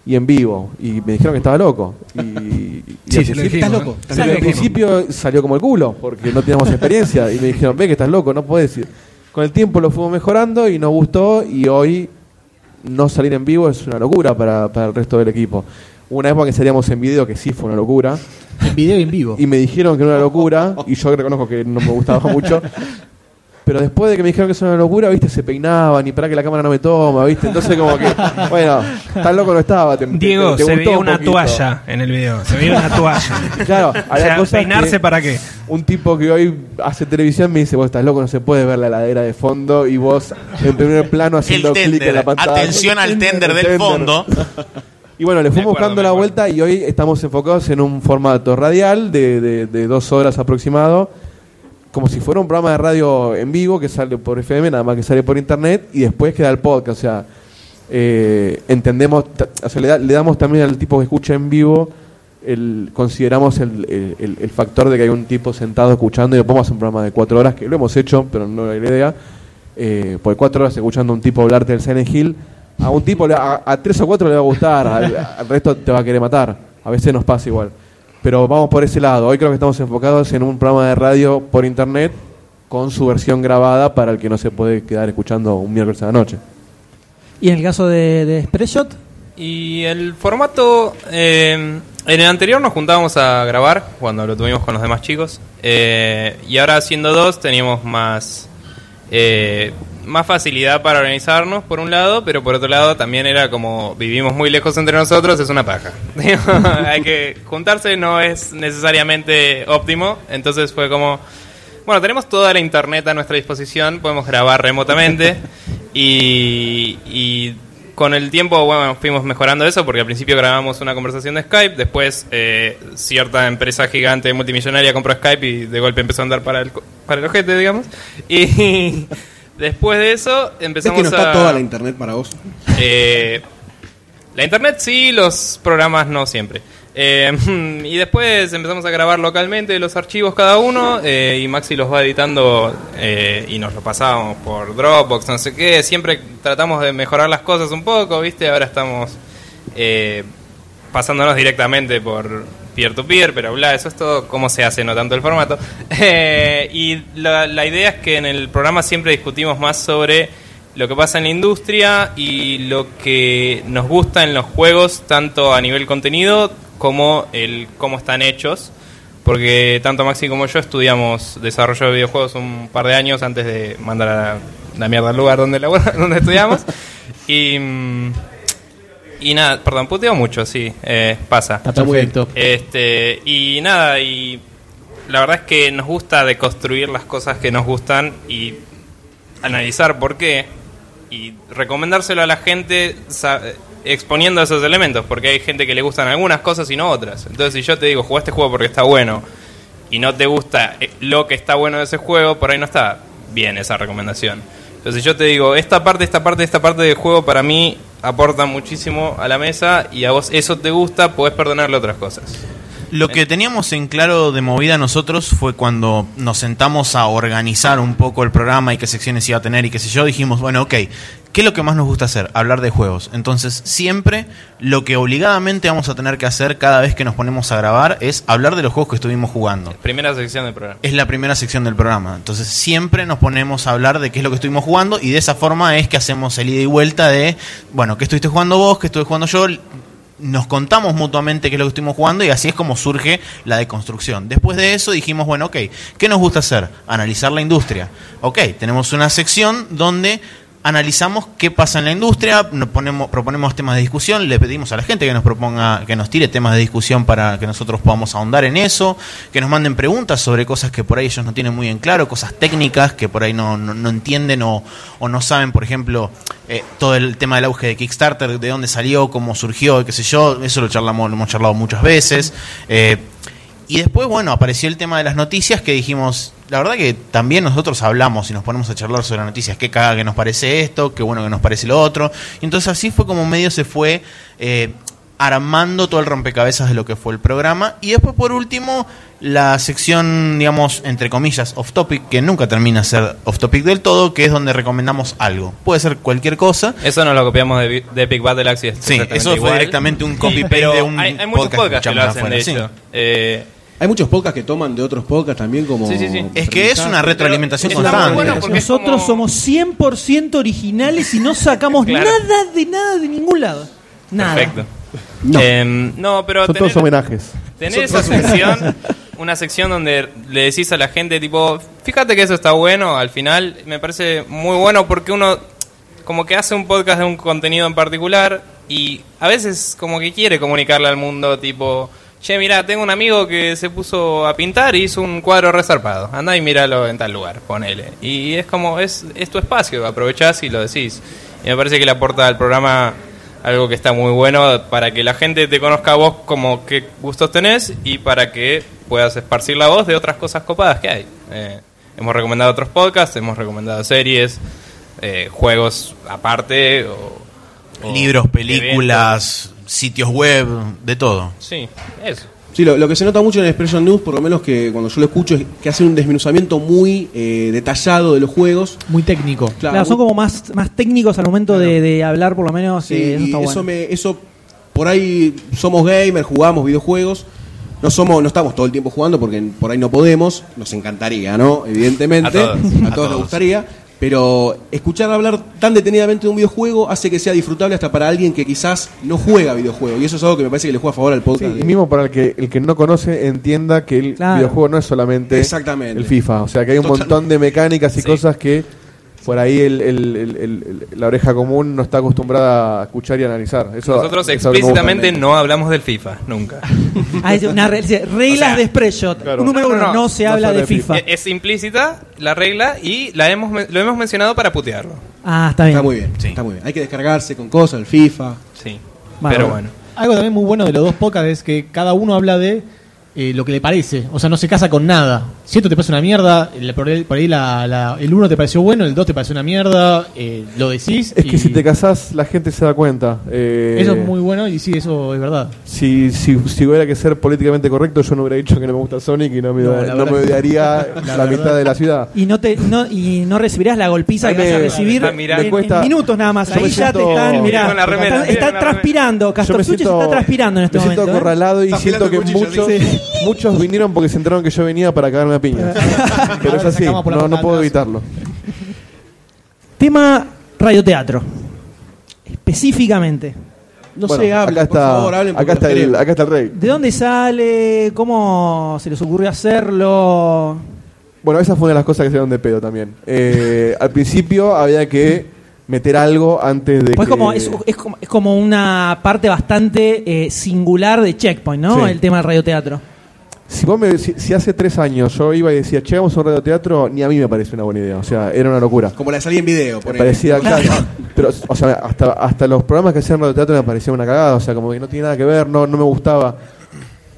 Speaker 6: y en vivo. Y me dijeron que estaba loco. Y, y
Speaker 4: Sí,
Speaker 6: al principio- principio salió como el culo, porque no teníamos experiencia. Y me dijeron, ve que estás loco, no puedes ir. Con el tiempo lo fuimos mejorando y nos gustó. Y hoy no salir en vivo es una locura para, para el resto del equipo. Una época que salíamos en video que sí fue una locura.
Speaker 3: En video y en vivo.
Speaker 6: Y me dijeron que era una locura. Y yo reconozco que no me gustaba mucho. Pero después de que me dijeron que eso era una locura, viste, se peinaban y para que la cámara no me toma, viste. Entonces como que, bueno, tan loco no estaba. te-
Speaker 4: Diego,
Speaker 6: te
Speaker 4: se veía
Speaker 6: un
Speaker 4: una
Speaker 6: poquito.
Speaker 4: toalla en el video. Se veía una toalla.
Speaker 6: Claro,
Speaker 4: o sea,
Speaker 6: cosas
Speaker 4: ¿peinarse
Speaker 6: que-
Speaker 4: para qué?
Speaker 6: un tipo que hoy hace televisión me dice, vos estás loco, no se puede ver la heladera de fondo y vos en primer plano haciendo clic en la pantalla.
Speaker 5: Atención al tender
Speaker 6: El
Speaker 5: del
Speaker 6: tender.
Speaker 5: fondo.
Speaker 6: Y bueno, le fuimos
Speaker 7: acuerdo,
Speaker 6: buscando la vuelta y hoy estamos enfocados en un formato radial de, de- de dos horas aproximado, como si fuera un programa de radio en vivo que sale por FM, nada más que sale por internet y después queda el podcast. O sea, eh, entendemos, o sea, le, da- le damos también al tipo que escucha en vivo, el, consideramos el, el- factor de que hay un tipo sentado escuchando y lo podemos hacer un programa de cuatro horas, que lo hemos hecho, pero no la idea. Eh, porque cuatro horas escuchando a un tipo hablarte del Silent Hill, a un tipo, a, a tres o cuatro le va a gustar, al resto te va a querer matar. A veces nos pasa igual. Pero vamos por ese lado. Hoy creo que estamos enfocados en un programa de radio por internet con su versión grabada para el que no se puede quedar escuchando un miércoles a la noche.
Speaker 1: Y en el caso de, de Expresshot,
Speaker 7: Y el formato. eh, en el anterior nos juntábamos a grabar cuando lo tuvimos con los demás chicos. eh, y ahora siendo dos teníamos más. eh, más facilidad para organizarnos, por un lado, pero por otro lado también era como vivimos muy lejos entre nosotros, es una paja. Hay que juntarse, no es necesariamente óptimo, entonces fue como, bueno, tenemos toda la internet a nuestra disposición, podemos grabar remotamente y, y con el tiempo, bueno, fuimos mejorando eso porque al principio grabamos una conversación de Skype, después eh, cierta empresa gigante multimillonaria compró Skype y de golpe empezó a andar para el, para el ojete, digamos. Y después de eso
Speaker 2: ¿Ves
Speaker 7: empezamos
Speaker 2: que no está
Speaker 7: a...
Speaker 2: toda la internet para vos?
Speaker 7: Eh, la internet sí, los programas no siempre. Eh, y después empezamos a grabar localmente los archivos cada uno eh, y Maxi los va editando eh, y nos lo pasábamos por Dropbox, no sé qué. Siempre tratamos de mejorar las cosas un poco, ¿viste? Ahora estamos pasándonos directamente por peer-to-peer, pero bla, eso es todo cómo se hace, no tanto el formato. Eh, y la, la idea es que en el programa siempre discutimos más sobre lo que pasa en la industria y lo que nos gusta en los juegos, tanto a nivel contenido como el cómo están hechos. Porque tanto Maxi como yo estudiamos desarrollo de videojuegos un par de años antes de mandar a la mierda al lugar donde, labora- donde estudiamos. Y, mm, y nada, perdón, puteo mucho, sí, eh, pasa.
Speaker 3: Está perfecto.
Speaker 7: Este, y nada, y la verdad es que nos gusta deconstruir las cosas que nos gustan y analizar por qué y recomendárselo a la gente exponiendo esos elementos, porque hay gente que le gustan algunas cosas y no otras. Entonces, si yo te digo, juega este juego porque está bueno y no te gusta eh, lo que está bueno de ese juego, por ahí no está bien esa recomendación. Entonces, si yo te digo, esta parte, esta parte, esta parte del juego para mí aporta muchísimo a la mesa y a vos eso te gusta, podés perdonarle otras cosas.
Speaker 5: Lo que teníamos en claro de movida nosotros fue cuando nos sentamos a organizar un poco el programa y qué secciones iba a tener y qué sé yo, dijimos, bueno, ok, ¿qué es lo que más nos gusta hacer? Hablar de juegos. Entonces, siempre lo que obligadamente vamos a tener que hacer cada vez que nos ponemos a grabar es hablar de los juegos que estuvimos jugando.
Speaker 7: Primera sección del programa.
Speaker 5: Es la primera sección del programa. Entonces siempre nos ponemos a hablar de qué es lo que estuvimos jugando y de esa forma es que hacemos el ida y vuelta de, bueno, ¿qué estuviste jugando vos? ¿Qué estuve jugando yo? Nos contamos mutuamente qué es lo que estuvimos jugando y así es como surge la deconstrucción. Después de eso dijimos, bueno, ok, ¿qué nos gusta hacer? Analizar la industria. Ok, tenemos una sección donde analizamos qué pasa en la industria, nos ponemos, proponemos temas de discusión, le pedimos a la gente que nos proponga, que nos tire temas de discusión para que nosotros podamos ahondar en eso, que nos manden preguntas sobre cosas que por ahí ellos no tienen muy en claro, cosas técnicas que por ahí no, no, entienden o, o no saben, por ejemplo, eh, todo el tema del auge de Kickstarter, de dónde salió, cómo surgió, qué sé yo, eso lo charlamos, lo hemos charlado muchas veces. Eh, y después, bueno, apareció el tema de las noticias que dijimos, la verdad que también nosotros hablamos y nos ponemos a charlar sobre las noticias, qué caga que nos parece esto, qué bueno que nos parece lo otro. Y entonces así fue como medio se fue eh, armando todo el rompecabezas de lo que fue el programa. Y después, por último, la sección, digamos, entre comillas, off topic, que nunca termina de ser off topic del todo, que es donde recomendamos algo. Puede ser cualquier cosa.
Speaker 7: Eso nos lo copiamos de, de Epic Battle Axe. y es
Speaker 5: Sí, eso fue
Speaker 7: igual.
Speaker 5: directamente un copy-paste de un
Speaker 7: hay, hay muchos
Speaker 5: podcast
Speaker 7: podcasts que lo hacen, de hecho. Eh,
Speaker 2: Hay muchos podcasts que toman de otros podcasts también como...
Speaker 7: Sí, sí, sí.
Speaker 5: Es que es una retroalimentación
Speaker 7: Pero
Speaker 5: constante.
Speaker 7: bueno porque
Speaker 1: Nosotros
Speaker 7: como-
Speaker 1: somos 100% originales y no sacamos
Speaker 7: Claro.
Speaker 1: nada de nada de ningún lado. Nada.
Speaker 7: Perfecto.
Speaker 2: No.
Speaker 7: Em, no, pero
Speaker 6: Son todos homenajes.
Speaker 7: tener esa sección, una sección donde le decís a la gente, tipo, fíjate que eso está bueno, al final me parece muy bueno porque uno como que hace un podcast de un contenido en particular y a veces como que quiere comunicarle al mundo, tipo, che, mira, tengo un amigo que se puso a pintar y hizo un cuadro resarpado, anda y míralo en tal lugar, ponele. Y es como, es, es tu espacio, aprovechás y lo decís. Y me parece que le aporta al programa algo que está muy bueno para que la gente te conozca a vos como qué gustos tenés y para que puedas esparcir la voz de otras cosas copadas que hay. Eh, hemos recomendado otros podcasts, hemos recomendado series, eh, juegos aparte,
Speaker 5: Libros, películas, sitios web, de todo.
Speaker 7: Sí, eso.
Speaker 2: Sí, lo, lo que se nota mucho en Expression News, por lo menos que cuando yo lo escucho, es que hacen un desmenuzamiento muy eh, detallado de los juegos.
Speaker 3: Muy técnico.
Speaker 2: Claro,
Speaker 1: Claro, son como más, más técnicos al momento de, de hablar, por lo menos.
Speaker 2: Sí,
Speaker 1: eh, eso está
Speaker 2: eso,
Speaker 1: bueno.
Speaker 2: me, eso por ahí somos gamers, jugamos videojuegos. No somos, no estamos todo el tiempo jugando porque por ahí no podemos. Nos encantaría, ¿no? Evidentemente,
Speaker 7: A todos.
Speaker 2: a
Speaker 5: A
Speaker 2: todos
Speaker 5: todos.
Speaker 2: nos gustaría. Pero escuchar hablar tan detenidamente de un videojuego hace que sea disfrutable hasta para alguien que quizás no juega videojuegos. Y eso es algo que me parece que le juega a favor al
Speaker 6: Sí,
Speaker 2: podcast.
Speaker 6: y mismo para el que, el que no conoce entienda que el
Speaker 1: Claro.
Speaker 6: videojuego no es solamente
Speaker 2: Exactamente.
Speaker 6: el FIFA. O sea, que hay un
Speaker 2: Total-
Speaker 6: montón de mecánicas y
Speaker 7: Sí.
Speaker 6: cosas que por ahí el- el- el- el- el- la oreja común no está acostumbrada a escuchar y analizar. Eso,
Speaker 7: Nosotros explícitamente no hablamos del FIFA, nunca.
Speaker 1: Ah, es una re- reglas
Speaker 7: O sea,
Speaker 1: de Spreadshot.
Speaker 6: claro.
Speaker 1: Número
Speaker 7: No, no,
Speaker 1: uno,
Speaker 7: no.
Speaker 1: no, se
Speaker 6: No
Speaker 1: habla de FIFA.
Speaker 7: Es implícita la regla y la hemos, lo hemos mencionado para putearlo.
Speaker 1: Ah, está bien.
Speaker 2: Está muy bien,
Speaker 5: Sí.
Speaker 2: está muy bien. Hay que descargarse con cosas, el FIFA.
Speaker 7: Sí. Pero bueno.
Speaker 3: Algo también muy bueno de los dos podcasts es que cada uno habla de eh, lo que le parece. O sea, no se casa con nada. Si esto te parece una mierda, el- por ahí, por ahí la- la- el uno te pareció bueno, el dos te pareció una mierda, eh, lo decís.
Speaker 6: Es que si te casás, la gente se da cuenta. Eh,
Speaker 3: Eso es muy bueno y sí, eso es verdad.
Speaker 6: Si, si, si hubiera que ser políticamente correcto, yo no hubiera dicho que no me gusta Sonic y no me,
Speaker 3: No,
Speaker 6: odia-
Speaker 3: la
Speaker 6: no me odiaría la, mitad de la ciudad.
Speaker 1: Y no, te, no, y no recibirás la golpiza
Speaker 6: Ay,
Speaker 1: que vas a
Speaker 6: me-
Speaker 1: recibir en,
Speaker 6: Me cuesta-
Speaker 1: en minutos nada más. Ahí
Speaker 6: me
Speaker 1: ya te están, mirá,
Speaker 7: remera,
Speaker 1: está, transpirando.
Speaker 6: Me
Speaker 1: se
Speaker 6: siento,
Speaker 1: está transpirando en este
Speaker 6: me
Speaker 1: momento.
Speaker 6: siento
Speaker 1: ¿eh?
Speaker 6: acorralado y siento que muchos,
Speaker 1: sí.
Speaker 6: Muchos vinieron porque se enteraron que yo venía para cagarme a piña. Pero es así,
Speaker 3: por
Speaker 6: no, no puedo evitarlo.
Speaker 1: Tema radioteatro. Específicamente.
Speaker 2: No
Speaker 6: Bueno,
Speaker 2: sé, hablen,
Speaker 6: acá
Speaker 2: por
Speaker 6: está,
Speaker 2: favor, hablen
Speaker 6: acá, está el, acá está el rey.
Speaker 1: ¿De dónde sale? ¿Cómo se les ocurrió hacerlo?
Speaker 6: Bueno, esa fue una de las cosas que se dieron de pedo también. Eh, al principio había que meter algo antes de
Speaker 1: Pues
Speaker 6: que...
Speaker 1: como, es, es como, es como una parte bastante eh, singular de Checkpoint, ¿no?
Speaker 6: Sí.
Speaker 1: El tema del radioteatro.
Speaker 6: Si, vos me, si, si hace tres años yo iba y decía, che, vamos a un radioteatro, ni a mí me parece una buena idea. O sea, era una locura.
Speaker 2: Como la salida en video.
Speaker 6: Me
Speaker 2: ponele.
Speaker 6: parecía claro. Pero, o sea, hasta, hasta los programas que hacían radioteatro me parecía una cagada. O sea, como que no tiene nada que ver, no, no me gustaba.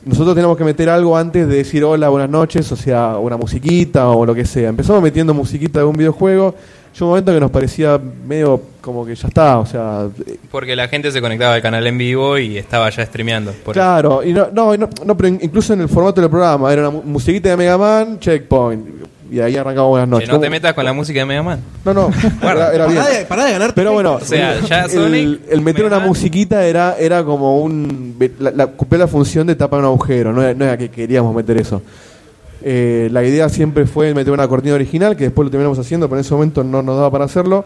Speaker 6: Nosotros teníamos que meter algo antes de decir hola, buenas noches, o sea, una musiquita o lo que sea. Empezamos metiendo musiquita de un videojuego. Llegó un momento que nos parecía medio como que ya está, o sea,
Speaker 7: Porque la gente se conectaba al canal en vivo y estaba ya streameando. por eso.
Speaker 6: Claro, y no, no, no, no, pero in- incluso en el formato del programa, era una mu- musiquita de Mega Man, checkpoint. Y ahí arrancamos buenas
Speaker 7: Que
Speaker 6: noches.
Speaker 7: no te metas con la música de Mega Man.
Speaker 6: No, no, era, era bien.
Speaker 2: Pará de, pará de ganar.
Speaker 6: Pero bueno,
Speaker 7: O sea, ya
Speaker 6: el,
Speaker 7: Sonic,
Speaker 6: el meter
Speaker 7: Mega
Speaker 6: una
Speaker 7: Man.
Speaker 6: musiquita era, era como un. La, la, cumplía la función de tapar un agujero, no era, no era que queríamos meter eso. Eh, la idea siempre fue meter una cortina original, que después lo terminamos haciendo, pero en ese momento no nos daba para hacerlo.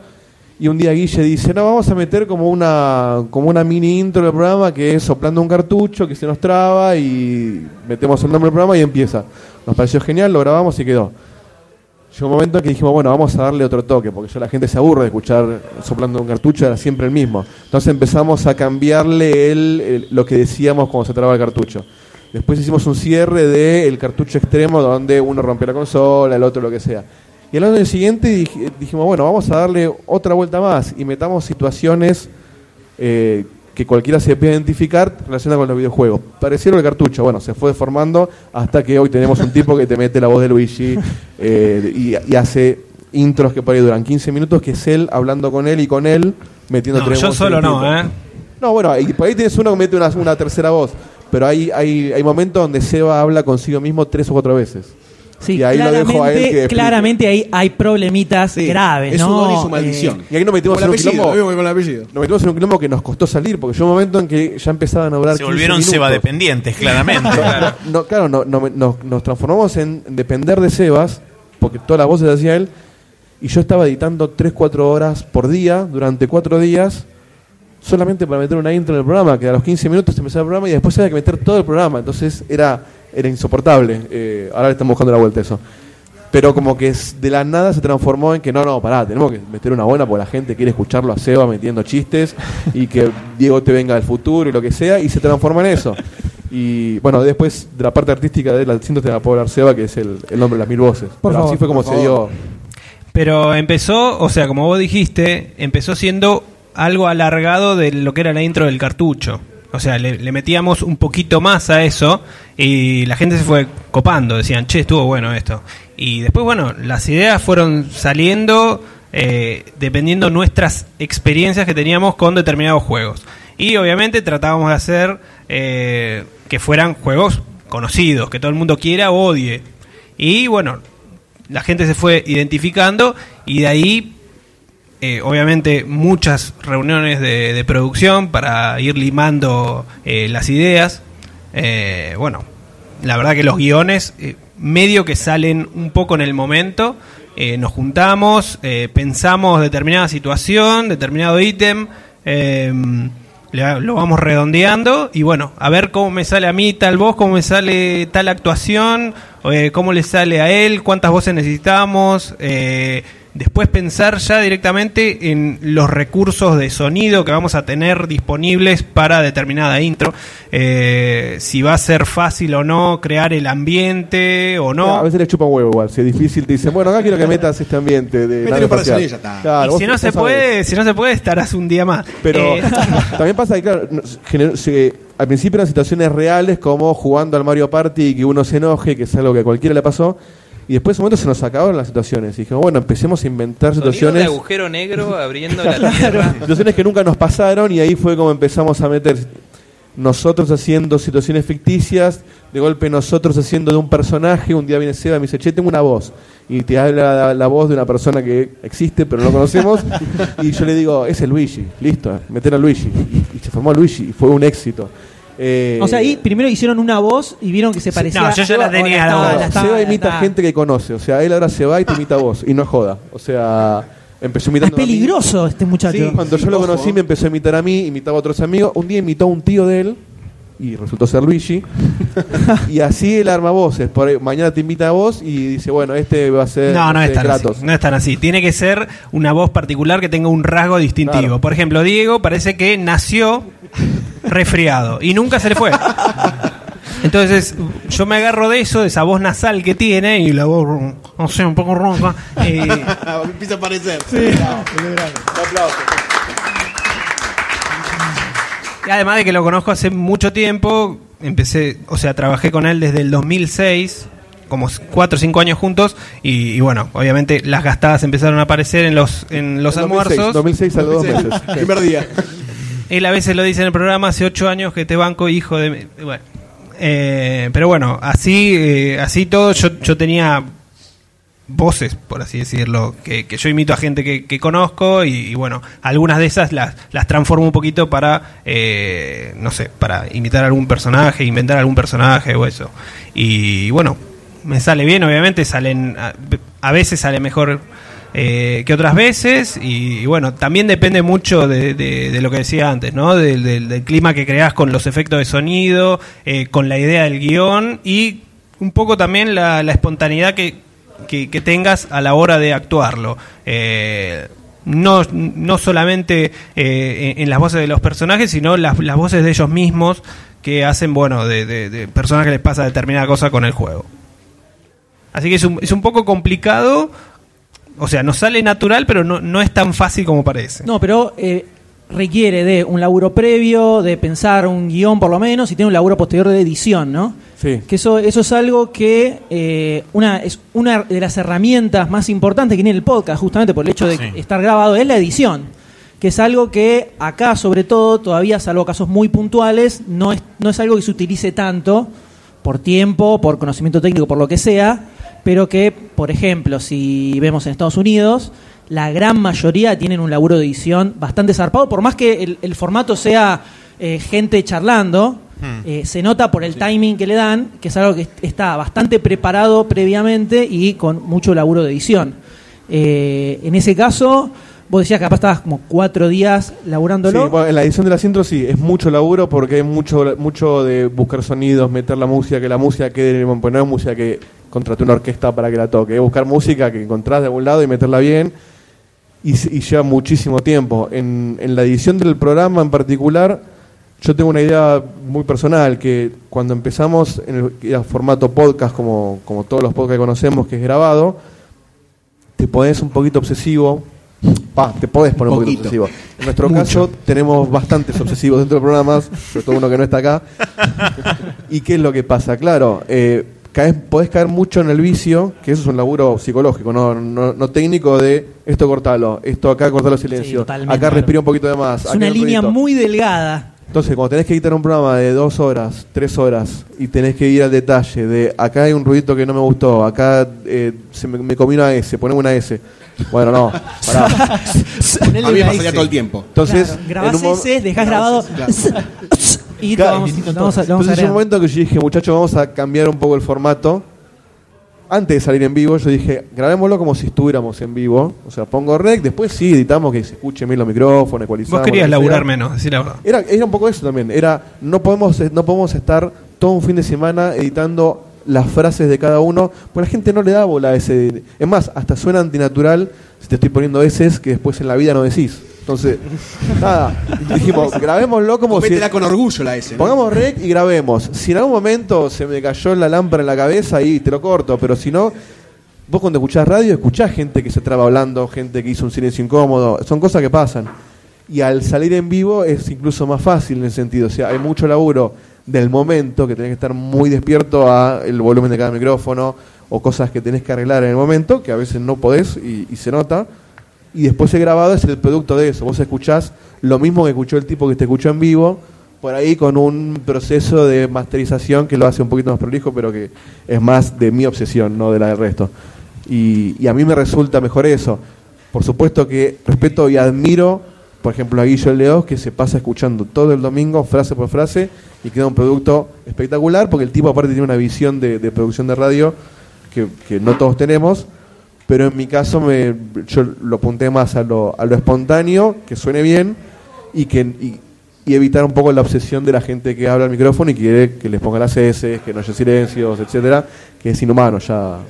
Speaker 6: Y un día Guille dice, no, vamos a meter como una, como una mini intro del programa que es soplando un cartucho que se nos traba y metemos el nombre del programa y empieza. Nos pareció genial, lo grabamos y quedó. Llegó un momento en que dijimos, bueno, vamos a darle otro toque, porque ya la gente se aburre de escuchar soplando un cartucho, era siempre el mismo. Entonces empezamos a cambiarle el, el- lo que decíamos cuando se traba el cartucho. Después hicimos un cierre del cartucho extremo donde uno rompe la consola, el otro lo que sea. Y al año siguiente dij- dijimos, bueno, vamos a darle otra vuelta más y metamos situaciones eh, que cualquiera se pueda identificar relacionadas con los videojuegos. Parecieron el cartucho, bueno, se fue deformando hasta que hoy tenemos un tipo que te mete la voz de Luigi eh, y, y hace intros que por ahí duran 15 minutos, que es él hablando con él y con él metiendo
Speaker 4: No,
Speaker 6: tres
Speaker 4: yo solo no. ¿eh?
Speaker 6: No, bueno, y por ahí tienes uno que mete una, una tercera voz, pero hay, hay, hay momentos donde Seba habla consigo mismo tres o cuatro veces.
Speaker 1: Sí,
Speaker 6: Y ahí lo dejo a él que
Speaker 1: claramente, ahí hay problemitas
Speaker 2: Sí,
Speaker 1: graves,
Speaker 2: es su
Speaker 1: ¿no?
Speaker 2: don y su
Speaker 1: Eh,
Speaker 2: maldición.
Speaker 6: Y ahí nos metimos
Speaker 2: Con
Speaker 6: en un
Speaker 2: apellido,
Speaker 6: quilombo. Nos metimos en un quilombo que nos costó salir, porque llegó un momento en que ya empezaban a hablar
Speaker 5: Se
Speaker 6: 15
Speaker 5: volvieron. Seba dependientes, claramente.
Speaker 6: No, claro, no, no- nos, nos transformamos en depender de Sebas, porque todas las voces hacía él, y yo estaba editando 3-4 horas por día, durante 4 días, solamente para meter una intro en el programa, que a los 15 minutos se empezaba el programa y después había que meter todo el programa, entonces era, era insoportable. Eh, ahora le estamos buscando la vuelta a eso. Pero como que de la nada se transformó en que no, no, pará, tenemos que meter una buena porque la gente quiere escucharlo a Seba metiendo chistes y que Diego te venga del futuro y lo que sea, y se transforma en eso. Y bueno, después de la parte artística de la siento te la puedo hablar Seba, que es el, el hombre de las mil voces.
Speaker 1: Por
Speaker 6: Pero
Speaker 1: favor,
Speaker 6: así fue como se dio.
Speaker 4: Pero empezó, o sea, como vos dijiste, empezó siendo algo alargado de lo que era la intro del cartucho. O sea, le, metíamos un poquito más a eso y la gente se fue copando. Decían, che, estuvo bueno esto. Y después, bueno, las ideas fueron saliendo eh, dependiendo nuestras experiencias que teníamos con determinados juegos. Y obviamente tratábamos de hacer eh, que fueran juegos conocidos, que todo el mundo quiera o odie. Y bueno, la gente se fue identificando y de ahí, eh, obviamente, muchas reuniones de, producción para ir limando eh, las ideas. Eh, bueno, la verdad que los guiones medio que salen un poco en el momento. Nos juntamos, pensamos determinada situación, determinado ítem. le- lo vamos redondeando y bueno, a ver cómo me sale a mí tal voz, cómo me sale tal actuación, cómo le sale a él, cuántas voces necesitamos. Después pensar ya directamente en los recursos de sonido que vamos a tener disponibles para determinada intro. eh, si va a ser fácil o no crear el ambiente o no.
Speaker 6: A veces le chupa un huevo igual, si es difícil, te dicen, bueno, acá quiero que metas este ambiente de
Speaker 2: Métele
Speaker 6: nave
Speaker 2: un par de
Speaker 6: espacial.
Speaker 2: sonidos y ya está.
Speaker 6: Claro,
Speaker 4: y
Speaker 6: vos-
Speaker 4: si no se puede, si no se puede, estarás un día más.
Speaker 6: Pero
Speaker 4: Eh,
Speaker 6: también pasa que, claro, al principio eran situaciones reales como jugando al Mario Party y que uno se enoje, que es algo que a cualquiera le pasó. Y después de un momento se nos acabaron las situaciones. Y dijimos, bueno, empecemos a inventar
Speaker 7: Sonido de
Speaker 6: situaciones,
Speaker 7: agujero negro abriendo la tierra.
Speaker 6: situaciones que nunca nos pasaron y ahí fue como empezamos a meter nosotros haciendo situaciones ficticias, de golpe nosotros haciendo de un personaje, un día viene Seba y me dice, che, tengo una voz. Y te habla la, la voz de una persona que existe pero no conocemos. y yo le digo, es el Luigi, listo, meter a Luigi. Y, y se formó Luigi y fue un éxito. Eh,
Speaker 1: O sea, ahí primero hicieron una voz y vieron que se parecía
Speaker 4: no, yo ya
Speaker 1: a-
Speaker 4: la tenía, la voz.
Speaker 1: la estaba-
Speaker 6: Seba
Speaker 1: la
Speaker 6: imita
Speaker 1: estaba-
Speaker 6: gente que conoce, o sea, él ahora se va y te imita vos, y no es joda. O sea, Empezó
Speaker 1: Es
Speaker 6: imitando a mí.
Speaker 1: peligroso este muchacho.
Speaker 2: Sí.
Speaker 6: Cuando yo lo conocí me empezó a imitar a mí, imitaba a otros amigos. Un día imitó a un tío de él y resultó ser Luigi. y así él arma voces. Por ahí, mañana te invita a vos y dice, bueno, este va a ser
Speaker 4: No, no es
Speaker 6: este,
Speaker 4: tan
Speaker 6: Kratos.
Speaker 4: así. No es tan así. Tiene que ser una voz particular que tenga un rasgo distintivo.
Speaker 6: Claro.
Speaker 4: Por ejemplo, Diego parece que nació resfriado y nunca se le fue. Entonces, yo me agarro de eso, de esa voz nasal que tiene y la voz, no sé, un poco ronca. eh,
Speaker 2: Empieza a aparecer.
Speaker 4: Y además de que lo conozco hace mucho tiempo, empecé, o sea, trabajé con él desde el 2006, como 4 o 5 años juntos, y, y bueno, obviamente las gastadas empezaron a aparecer en los, en los
Speaker 6: En 2006,
Speaker 4: almuerzos.
Speaker 6: 2006 a los dos meses.
Speaker 2: Primer día.
Speaker 4: Él a veces lo dice en el programa, hace 8 años que te banco, hijo de... mi-". Bueno, eh, pero bueno, así, eh, así todo, yo, yo tenía voces, por así decirlo, que, que yo imito a gente que, conozco y, bueno, algunas de esas las, las transformo un poquito para, eh, no sé, para imitar algún personaje, inventar algún personaje o eso. Y bueno, me sale bien, obviamente, salen, a, veces sale mejor eh, que otras veces y, bueno, también depende mucho de, de- lo que decía antes, ¿no? Del clima que creas con los efectos de sonido, eh, con la idea del guion y un poco también la, la espontaneidad que, que, tengas a la hora de actuarlo. Eh, no, no solamente eh, en, en las voces de los personajes, sino las, las voces de ellos mismos que hacen, bueno, de, de, de personas que les pasa determinada cosa con el juego. Así que es un, es un poco complicado, o sea, nos sale natural, pero no, no es tan fácil como parece.
Speaker 1: No, pero eh, requiere de un laburo previo, de pensar un guion por lo menos, y tiene un laburo posterior de edición, ¿no?
Speaker 6: Sí.
Speaker 1: Que eso, eso es algo que eh, una, es una de las herramientas más importantes que tiene el podcast, justamente por el hecho de
Speaker 5: Sí.
Speaker 1: estar grabado, es la edición. Que es algo que acá, sobre todo, todavía, salvo casos muy puntuales, no es, no es algo que se utilice tanto por tiempo, por conocimiento técnico, por lo que sea, pero que, por ejemplo, si vemos en Estados Unidos, la gran mayoría tienen un laburo de edición bastante zarpado, por más que el, el formato sea eh, gente charlando,
Speaker 5: Hmm.
Speaker 1: eh, se nota por el timing que le dan, que es algo que est- está bastante preparado previamente y con mucho laburo de edición. Eh, en ese caso, vos decías que capaz estabas como cuatro días laburándolo.
Speaker 6: Sí, bueno, en la edición de las intros sí, es mucho laburo porque hay mucho mucho de buscar sonidos, meter la música, que la música quede, bueno, pues no es música que contrate una orquesta para que la toque, es buscar música que encontrás de algún lado y meterla bien y, y lleva muchísimo tiempo. En, en la edición del programa en particular, yo tengo una idea muy personal, que cuando empezamos en el, formato podcast, como, como todos los podcasts que conocemos, que es grabado, te pones un poquito obsesivo. Pa, te podés poner un poquito
Speaker 2: Poquito.
Speaker 6: obsesivo. En nuestro caso, tenemos bastantes obsesivos dentro del programa, sobre todo uno que no está acá. ¿Y qué es lo que pasa? Claro, eh, caes, podés caer mucho en el vicio, que eso es un laburo psicológico, no, no, no técnico de esto cortalo, esto acá cortalo silencio,
Speaker 1: totalmente,
Speaker 6: acá respira un poquito de más.
Speaker 1: es
Speaker 6: acá
Speaker 1: una línea
Speaker 6: ruidito.
Speaker 1: muy delgada.
Speaker 6: Entonces, cuando tenés que editar un programa de dos horas, tres horas, y tenés que ir al detalle de acá hay un ruidito que no me gustó, acá eh, se me, me comí una S, poneme una S. Bueno, no, pará.
Speaker 2: A mí me pasaría
Speaker 1: S.
Speaker 2: todo el tiempo.
Speaker 6: Entonces,
Speaker 1: Claro, grabás ese, dejás grabado y
Speaker 6: Claro,
Speaker 1: vamos,
Speaker 6: y-
Speaker 1: lo vamos a, lo vamos a
Speaker 6: Entonces, en un momento que yo dije, muchachos, vamos a cambiar un poco el formato. Antes de salir en vivo, yo dije, grabémoslo como si estuviéramos en vivo. O sea, pongo rec, después sí editamos que se escuchen bien los micrófonos, ecualizamos.
Speaker 4: Vos querías laburar menos, decir la verdad.
Speaker 6: Era, era un poco eso también. Era, no podemos, no podemos estar todo un fin de semana editando las frases de cada uno, porque la gente no le da bola a ese. Es más, hasta suena antinatural si te estoy poniendo eses que después en la vida no decís. Entonces, nada, dijimos, grabémoslo como si.
Speaker 2: Cométela con orgullo la S. ¿no?
Speaker 6: Pongamos rec y grabemos. Si en algún momento se me cayó la lámpara en la cabeza, ahí te lo corto, pero si no, vos cuando escuchás radio, escuchás gente que se traba hablando, gente que hizo un silencio incómodo, son cosas que pasan. Y al salir en vivo es incluso más fácil en ese sentido, o sea, hay mucho laburo del momento que tenés que estar muy despierto a el volumen de cada micrófono o cosas que tenés que arreglar en el momento, que a veces no podés y, y se nota. Y después el grabado es el producto de eso. Vos escuchás lo mismo que escuchó el tipo que te escuchó en vivo, por ahí con un proceso de masterización que lo hace un poquito más prolijo, pero que es más de mi obsesión, no de la del resto. Y, y a mí me resulta mejor eso. Por supuesto que respeto y admiro, por ejemplo, a Guillo Leos, que se pasa escuchando todo el domingo, frase por frase, y queda un producto espectacular, porque el tipo aparte tiene una visión de, de producción de radio que, que no todos tenemos. pero en mi caso me, yo lo apunté más a lo, a lo espontáneo, que suene bien y que y, y evitar un poco la obsesión de la gente que habla al micrófono y quiere que les ponga las S, que no haya silencios, etcétera, que es inhumano ya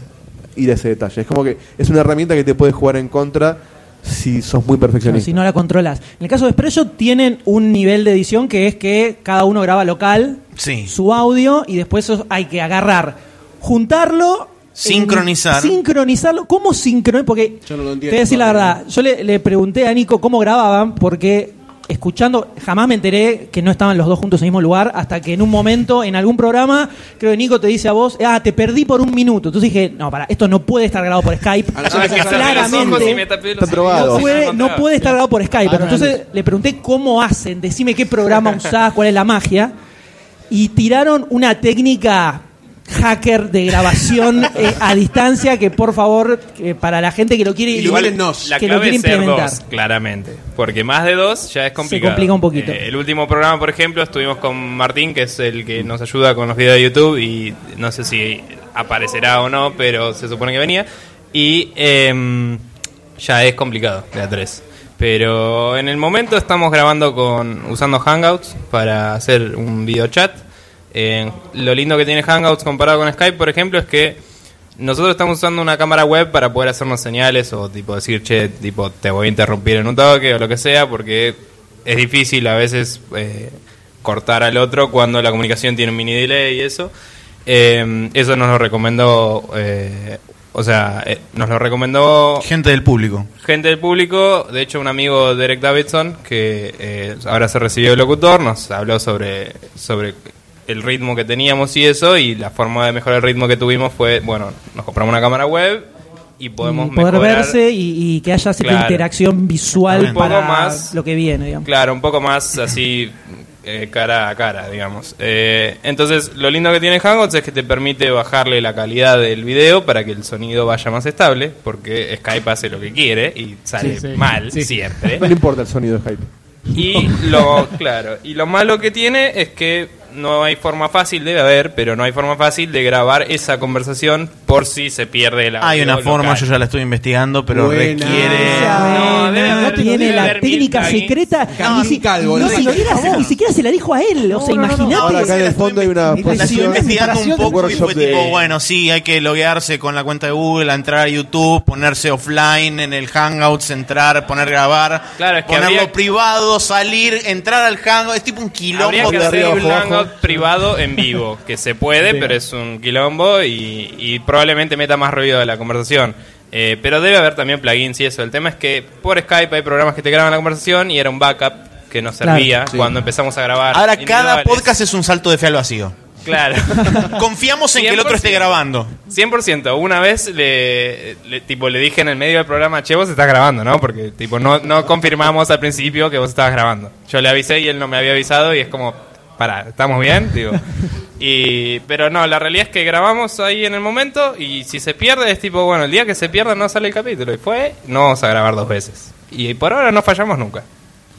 Speaker 6: ir a ese detalle. Es como que es una herramienta que te puede jugar en contra si sos muy
Speaker 1: Claro,
Speaker 6: perfeccionista.
Speaker 1: si no la controlas. En el caso de Sprecho tienen un nivel de edición que es que cada uno graba local
Speaker 5: Sí.
Speaker 1: su audio y después eso hay que agarrar, juntarlo,
Speaker 5: Sincronizar.
Speaker 1: en- sincronizarlo. ¿Cómo sincronizar? Porque
Speaker 2: Yo no lo
Speaker 1: te
Speaker 2: entiendo
Speaker 1: voy a decir la verdad. Yo le, le pregunté a Nico cómo grababan porque escuchando jamás me enteré que no estaban los dos juntos en el mismo lugar hasta que en un momento en algún programa creo que Nico te dice a vos ah te perdí por un minuto entonces dije no para esto no puede estar grabado por Skype
Speaker 2: A la
Speaker 7: No, es
Speaker 1: claramente
Speaker 6: Está probado.
Speaker 1: no puede, no puede estar grabado por Skype. Pero entonces le pregunté cómo hacen, decime qué programa usás, cuál es la magia. Y tiraron una técnica hacker de grabación eh, a distancia que por favor, que para la gente que lo quiere
Speaker 2: Ilumínenos.
Speaker 7: La
Speaker 1: que lo
Speaker 7: clave
Speaker 1: quiere
Speaker 7: es ser
Speaker 1: implementar.
Speaker 7: dos, claramente. Porque más de dos ya es complicado.
Speaker 1: complica un poquito.
Speaker 7: Eh, el último programa, por ejemplo, estuvimos con Martín, que es el que nos ayuda con los videos de YouTube, y no sé si aparecerá o no, pero se supone que venía. Y em, ya es complicado de a tres. Pero en el momento estamos grabando con usando Hangouts para hacer un video chat. Eh, lo lindo que tiene Hangouts comparado con Skype, por ejemplo, es que nosotros estamos usando una cámara web para poder hacernos señales o tipo decir, che, tipo, te voy a interrumpir en un toque o lo que sea, porque es difícil a veces eh, cortar al otro cuando la comunicación tiene un mini delay y eso. Eh, eso nos lo recomendó, eh, o sea, eh, nos lo recomendó
Speaker 5: Gente del público.
Speaker 7: gente del público, de hecho un amigo Derek Davidson, que ahora se recibió de locutor, nos habló sobre, sobre el ritmo que teníamos y eso, y la forma de mejorar el ritmo que tuvimos fue, bueno, nos compramos una cámara web y podemos
Speaker 1: y poder
Speaker 7: mejorar,
Speaker 1: verse y, y que haya cierta
Speaker 7: Claro.
Speaker 1: interacción visual
Speaker 7: Un poco
Speaker 1: para
Speaker 7: más-
Speaker 1: lo que viene, digamos.
Speaker 7: Claro, un poco más así eh, cara a cara, digamos. Eh, entonces, lo lindo que tiene Hangouts es que te permite bajarle la calidad del video para que el sonido vaya más estable, porque Skype hace lo que quiere y sale
Speaker 3: Sí, sí.
Speaker 7: mal
Speaker 3: Sí.
Speaker 7: siempre.
Speaker 6: No le importa el sonido de Skype.
Speaker 7: Y lo, claro, y lo malo que tiene es que no hay forma fácil, debe haber, pero no hay forma fácil de grabar esa conversación por si se pierde audio
Speaker 5: Hay una forma,
Speaker 7: local.
Speaker 5: yo ya la estoy investigando, pero
Speaker 2: Buena.
Speaker 5: requiere.
Speaker 7: No, debe
Speaker 1: no
Speaker 7: haber-
Speaker 1: tiene
Speaker 7: debe
Speaker 1: la
Speaker 7: haber
Speaker 1: técnica secreta
Speaker 2: No,
Speaker 1: ni, si-
Speaker 2: calvo, no,
Speaker 1: ni siquiera se la dijo a él o sea imagínate
Speaker 6: Ahora acá en el fondo hay una
Speaker 5: La investigando un poco y fue tipo,
Speaker 6: de-
Speaker 5: bueno, sí, hay que loguearse con la cuenta de Google, entrar a YouTube, ponerse offline en el Hangouts, entrar, poner grabar,
Speaker 7: Claro, es que
Speaker 5: ponerlo
Speaker 7: habría-
Speaker 5: privado, salir, entrar al Hangout, es tipo un quilombo
Speaker 7: Habría privado en vivo, que se puede, pero es un quilombo y, y probablemente meta más ruido de la conversación. Eh, pero debe haber también plugins y eso. El tema es que por Skype hay programas que te graban la conversación y era un backup que nos
Speaker 1: Claro.
Speaker 7: servía
Speaker 2: Sí.
Speaker 7: cuando empezamos a grabar.
Speaker 5: Ahora cada podcast es un salto de fe al vacío.
Speaker 7: Claro.
Speaker 5: Confiamos en que el otro esté
Speaker 7: 100%.
Speaker 5: grabando.
Speaker 7: 100%. Una vez le, le- tipo, le dije en el medio del programa, che, vos estás grabando, ¿no? Porque tipo no, no confirmamos al principio que vos estabas grabando. Yo le avisé y él no me había avisado y es como, pará, ¿estamos bien? Digo. Y, pero no, la realidad es que grabamos ahí en el momento y si se pierde es tipo, bueno, el día que se pierda no sale el capítulo. Y fue, no vamos a grabar dos veces. Y por ahora no fallamos nunca,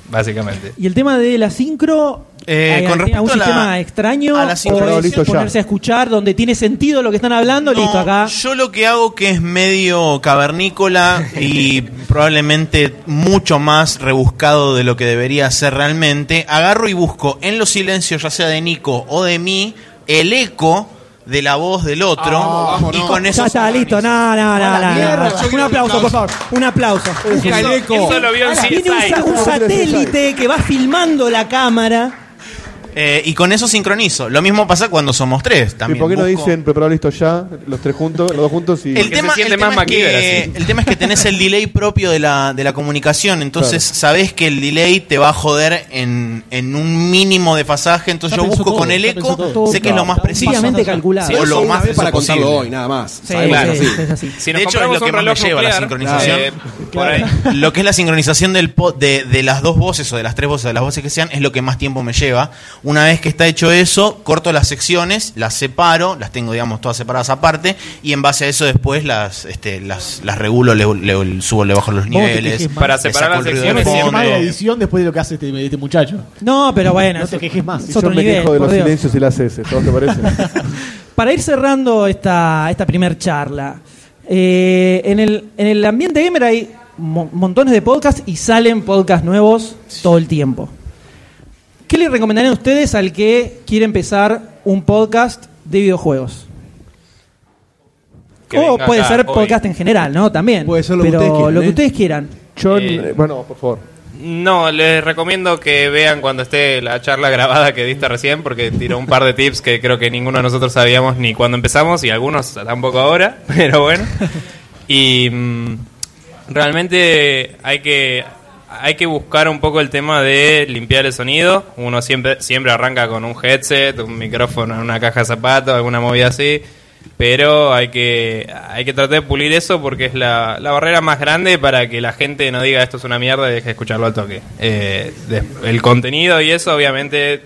Speaker 7: básicamente.
Speaker 1: y el tema de la sincro
Speaker 5: Eh,
Speaker 1: ¿hay-
Speaker 5: con
Speaker 1: ¿tiene
Speaker 5: respecto a la-
Speaker 1: sistema extraño
Speaker 5: a la
Speaker 1: o
Speaker 5: sincronización-
Speaker 1: es
Speaker 6: Listo, ya.
Speaker 1: ponerse a escuchar donde tiene sentido lo que están hablando
Speaker 5: No,
Speaker 1: listo acá
Speaker 5: Yo lo que hago que es medio cavernícola y probablemente mucho más rebuscado de lo que debería ser realmente, agarro y busco en los silencios, ya sea de Nico o de mí, el eco de la voz del otro.
Speaker 2: Vamos,
Speaker 5: y
Speaker 2: no.
Speaker 5: con eso
Speaker 1: ya está listo. no no no,
Speaker 2: mierda,
Speaker 1: un aplauso
Speaker 2: un
Speaker 1: por favor. un aplauso.
Speaker 7: Eso lo vio en
Speaker 1: tiene un, un satélite que va filmando la cámara
Speaker 5: Eh, y con eso sincronizo. Lo mismo pasa cuando somos tres.
Speaker 6: ¿Y
Speaker 5: También
Speaker 6: por qué no
Speaker 5: busco-
Speaker 6: dicen preparado listo ya? Los tres juntos, los dos juntos y.
Speaker 5: El tema,
Speaker 7: se
Speaker 5: el
Speaker 7: más
Speaker 5: tema es que,
Speaker 7: así.
Speaker 5: el tema es que tenés el delay propio de la, de la comunicación, entonces sabés que el delay te va a joder en, en un mínimo de pasaje, entonces
Speaker 3: Ya
Speaker 5: yo busco
Speaker 3: todo,
Speaker 5: con el eco,
Speaker 3: todo.
Speaker 5: sé que es lo más preciso.
Speaker 1: calculado.
Speaker 5: Sí, o lo más
Speaker 2: para
Speaker 5: preciso
Speaker 2: contarlo
Speaker 5: posible.
Speaker 2: hoy, nada más.
Speaker 1: Sí,
Speaker 2: Sabemos
Speaker 1: sí,
Speaker 2: así.
Speaker 1: es así.
Speaker 7: Si
Speaker 5: De hecho, es lo que más me lleva la sincronización.
Speaker 7: eh, por ahí.
Speaker 5: Lo que es la sincronización del po- de, de las dos voces o de las tres voces, de las voces que sean, es lo que más tiempo me lleva. Una vez que está hecho eso, corto las secciones, las separo, las tengo, digamos, todas separadas aparte, y en base a eso después las, este, las, las regulo, le, le- subo, le bajo los niveles.
Speaker 7: Para separar las
Speaker 5: el ruido de
Speaker 7: secciones
Speaker 3: de la edición después de lo que hace este, este muchacho.
Speaker 1: no pero bueno
Speaker 3: No te quejes más.
Speaker 1: es
Speaker 6: Yo me
Speaker 1: nivel
Speaker 6: quejo de los
Speaker 1: Dios.
Speaker 6: silencios y las S, ¿todo te parece?
Speaker 1: Para ir cerrando esta, esta primer charla, Eh, en, el, en el ambiente gamer hay mo- montones de podcasts y salen podcasts nuevos todo el tiempo. ¿Qué le recomendarían ustedes al que quiere empezar un podcast de videojuegos?
Speaker 7: Que
Speaker 1: o
Speaker 7: venga
Speaker 1: puede
Speaker 7: acá
Speaker 1: ser
Speaker 7: hoy.
Speaker 1: podcast en general, ¿no? También.
Speaker 2: Puede ser lo que
Speaker 1: Pero
Speaker 2: ustedes quieran,
Speaker 1: lo que
Speaker 2: ¿eh?
Speaker 1: ustedes quieran.
Speaker 6: Yo,
Speaker 7: Eh,
Speaker 6: bueno, por favor.
Speaker 7: No, les recomiendo que vean cuando esté la charla grabada que diste recién, porque tiró un par de tips que creo que ninguno de nosotros sabíamos ni cuando empezamos y algunos tampoco ahora, pero bueno. Y mm, realmente hay que hay que buscar un poco el tema de limpiar el sonido. Uno siempre siempre arranca con un headset, un micrófono en una caja de zapatos, alguna movida así. Pero hay que, hay que tratar de pulir eso porque es la, la barrera más grande para que la gente no diga esto es una mierda y deje de escucharlo al toque. Eh, el contenido y eso obviamente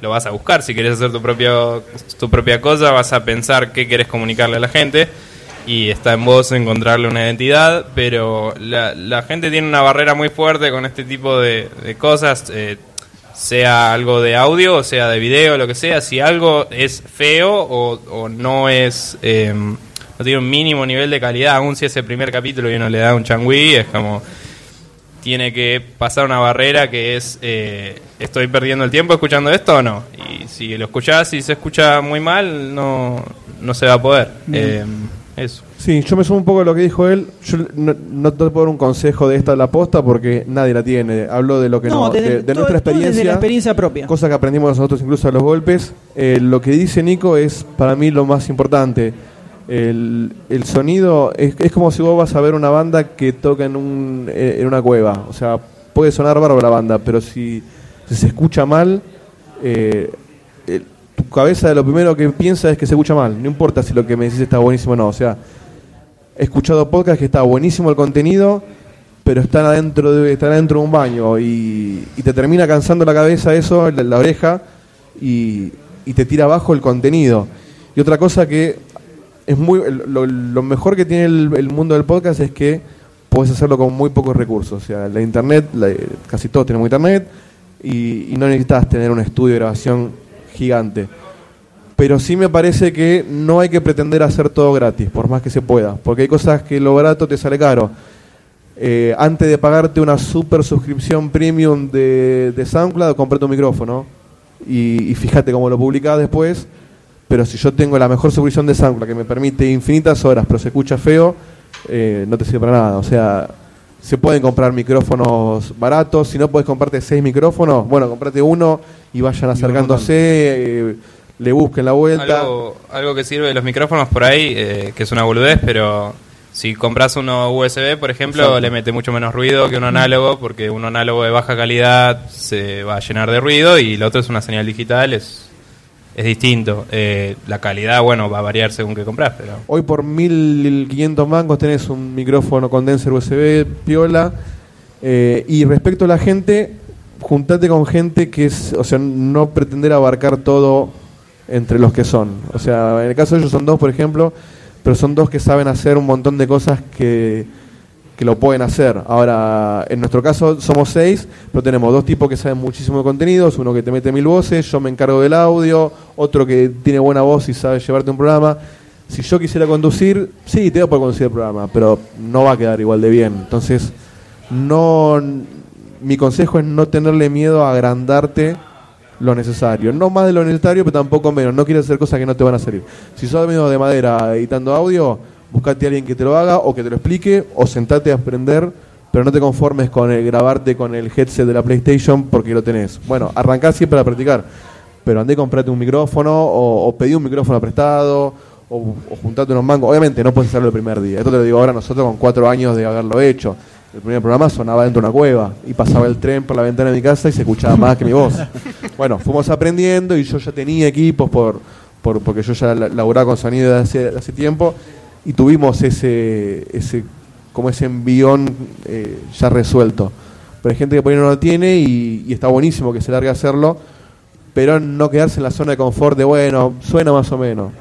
Speaker 7: lo vas a buscar. Si quieres hacer tu, propio, tu propia cosa vas a pensar qué quieres comunicarle a la gente y está en vos encontrarle una identidad, pero la, la gente tiene una barrera muy fuerte con este tipo de, de cosas. eh, sea algo de audio o sea de video, lo que sea, si algo es feo o, o no es, eh, no tiene un mínimo nivel de calidad, aún si ese primer capítulo y uno le da un changüí, es como, tiene que pasar una barrera que es, eh, ¿estoy perdiendo el tiempo escuchando esto o no? Y si lo escuchás y se escucha muy mal, no, no se va a poder. Eh, eso.
Speaker 6: Sí, yo me sumo un poco a lo que dijo él. Yo no, no te puedo dar un consejo de esta de la posta porque nadie la tiene. Hablo de lo que no,
Speaker 1: desde-
Speaker 6: de, de
Speaker 1: todo-
Speaker 6: nuestra experiencia.
Speaker 1: Desde la experiencia propia.
Speaker 6: Cosa que aprendimos nosotros incluso a los golpes. Eh, lo que dice Nico es para mí lo más importante. El, el sonido es, es como si vos vas a ver una banda que toca en, un, eh, en una cueva. O sea, puede sonar bárbaro la banda, pero si, si se escucha mal, eh, tu cabeza de lo primero que piensa es que se escucha mal. No importa si lo que me decís está buenísimo o no. O sea, he escuchado podcast que está buenísimo el contenido, pero están adentro de, están adentro de un baño y, te termina cansando la cabeza eso, la, la oreja, y, te tira abajo el contenido. Y otra cosa que es muy lo, mejor que tiene el, mundo del podcast es que puedes hacerlo con muy pocos recursos. O sea, la internet, casi todos tenemos internet, y, y no necesitas tener un estudio de grabación gigante pero sí me parece que no hay que pretender hacer todo gratis, por más que se pueda, porque hay cosas que lo barato te sale caro. Eh, antes de pagarte una super suscripción premium de, de SoundCloud, comprate un micrófono y, y fíjate cómo lo publicás después. Pero si yo tengo la mejor suscripción de SoundCloud que me permite infinitas horas, pero se escucha feo, eh, no te sirve para nada. O sea, se pueden comprar micrófonos baratos. Si no puedes comprarte seis micrófonos, bueno, comprate uno y vayan acercándose, eh, le busquen la vuelta.
Speaker 7: Algo, algo que sirve de los micrófonos por ahí, eh, que es una boludez, pero si compras uno USB, por ejemplo,
Speaker 6: Exacto.
Speaker 7: le mete mucho menos ruido que un análogo, porque un análogo de baja calidad se va a llenar de ruido y el otro es una señal digital, es, es distinto. Eh, la calidad, bueno, va a variar según que compras, pero...
Speaker 6: Hoy por 1500 mangos tenés un micrófono condenser USB piola. eh, y respecto a la gente, juntate con gente que es, o sea, no pretender abarcar todo entre los que son. O sea, en el caso de ellos son dos, por ejemplo, pero son dos que saben hacer un montón de cosas que, que lo pueden hacer. Ahora, en nuestro caso somos seis, pero tenemos dos tipos que saben muchísimo de contenidos, uno que te mete mil voces, yo me encargo del audio, otro que tiene buena voz y sabe llevarte un programa. Si yo quisiera conducir, sí, te voy a poder conducir el programa, pero no va a quedar igual de bien. Entonces, no mi consejo es no tenerle miedo a agrandarte lo necesario. No más de lo necesario, pero tampoco menos. No quieres hacer cosas que no te van a salir. Si sos medio de madera editando audio, buscate a alguien que te lo haga o que te lo explique o sentate a aprender, pero no te conformes con el grabarte con el headset de la PlayStation porque lo tenés. Bueno, arrancá siempre a practicar, pero andé comprate un micrófono o, o pedí un micrófono prestado o, o juntate unos mangos. Obviamente no puedes hacerlo el primer día. Esto te lo digo ahora nosotros con cuatro años de haberlo hecho. El primer programa sonaba dentro de una cueva y pasaba el tren por la ventana de mi casa y se escuchaba más que mi voz. Bueno, fuimos aprendiendo y yo ya tenía equipos por, por porque yo ya la- laburaba con sonido hace, hace tiempo y tuvimos ese, ese como ese envión eh, ya resuelto. Pero hay gente que por ahí no lo tiene y, está buenísimo que se largue a hacerlo, pero no quedarse en la zona de confort de, bueno, suena más o menos.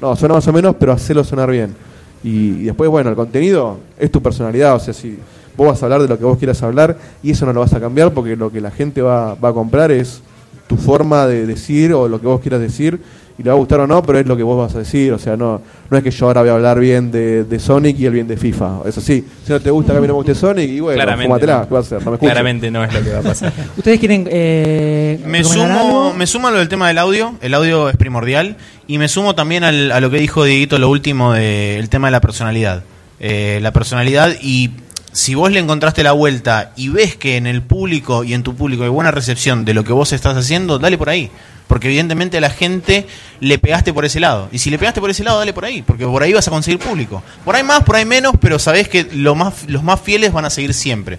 Speaker 6: No, suena más o menos, pero hacerlo sonar bien. Y, y después, bueno, el contenido es tu personalidad, o sea, si vos vas a hablar de lo que vos quieras hablar y eso no lo vas a cambiar porque lo que la gente va, va a comprar es tu forma de decir o lo que vos quieras decir y le va a gustar o no, pero es lo que vos vas a decir. O sea, no, no es que yo ahora voy a hablar bien de, de Sonic y el bien de FIFA. Eso sí, si no te gusta que a mí no me guste Sonic, y bueno,
Speaker 7: Claramente
Speaker 6: fúmatela,
Speaker 7: no.
Speaker 6: ¿qué va a hacer? No me.
Speaker 7: Claramente no es lo que va a pasar.
Speaker 1: ¿Ustedes quieren eh,
Speaker 5: Me sumo, me sumo a lo del tema del audio. El audio es primordial. Y me sumo también al- a lo que dijo Dieguito, lo último del tema de la personalidad. Eh, la personalidad y si vos le encontraste la vuelta y ves que en el público y en tu público hay buena recepción de lo que vos estás haciendo, dale por ahí. Porque evidentemente a la gente le pegaste por ese lado. Y si le pegaste por ese lado, dale por ahí. Porque por ahí vas a conseguir público. Por ahí más, por ahí menos, pero sabés que lo más, los más fieles van a seguir siempre.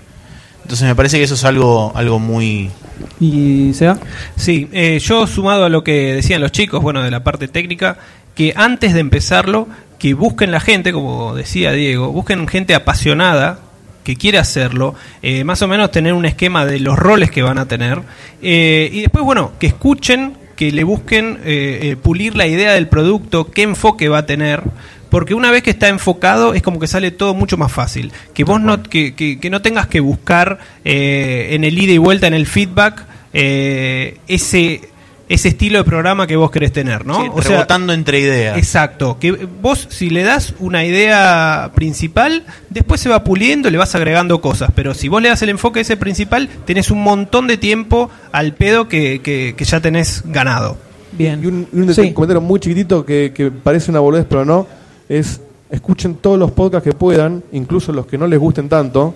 Speaker 5: Entonces me parece que eso es algo, algo muy,
Speaker 1: ¿Y se va?
Speaker 4: Sí, eh, yo sumado a lo que decían los chicos, bueno, de la parte técnica, que antes de empezarlo, que busquen la gente, como decía Diego, busquen gente apasionada que quiere hacerlo, eh, más o menos tener un esquema de los roles que van a tener, eh, y después, bueno, que escuchen, que le busquen eh, pulir la idea del producto, qué enfoque va a tener, porque una vez que está enfocado es como que sale todo mucho más fácil. Que vos no, que, que- que no tengas que buscar en el ida y vuelta, en el feedback, ese, ese estilo de programa que vos querés tener, ¿no?
Speaker 5: Sí, rebotando entre ideas.
Speaker 4: Exacto. Que vos, si le das una idea principal, después se va puliendo, le vas agregando cosas. Pero si vos le das el enfoque ese principal, tenés un montón de tiempo al pedo que, que- que ya tenés ganado.
Speaker 1: Bien.
Speaker 6: Y un, y un
Speaker 1: Sí.
Speaker 6: comentario muy chiquitito que, que parece una boludez, pero no, es escuchen todos los podcasts que puedan, incluso los que no les gusten tanto,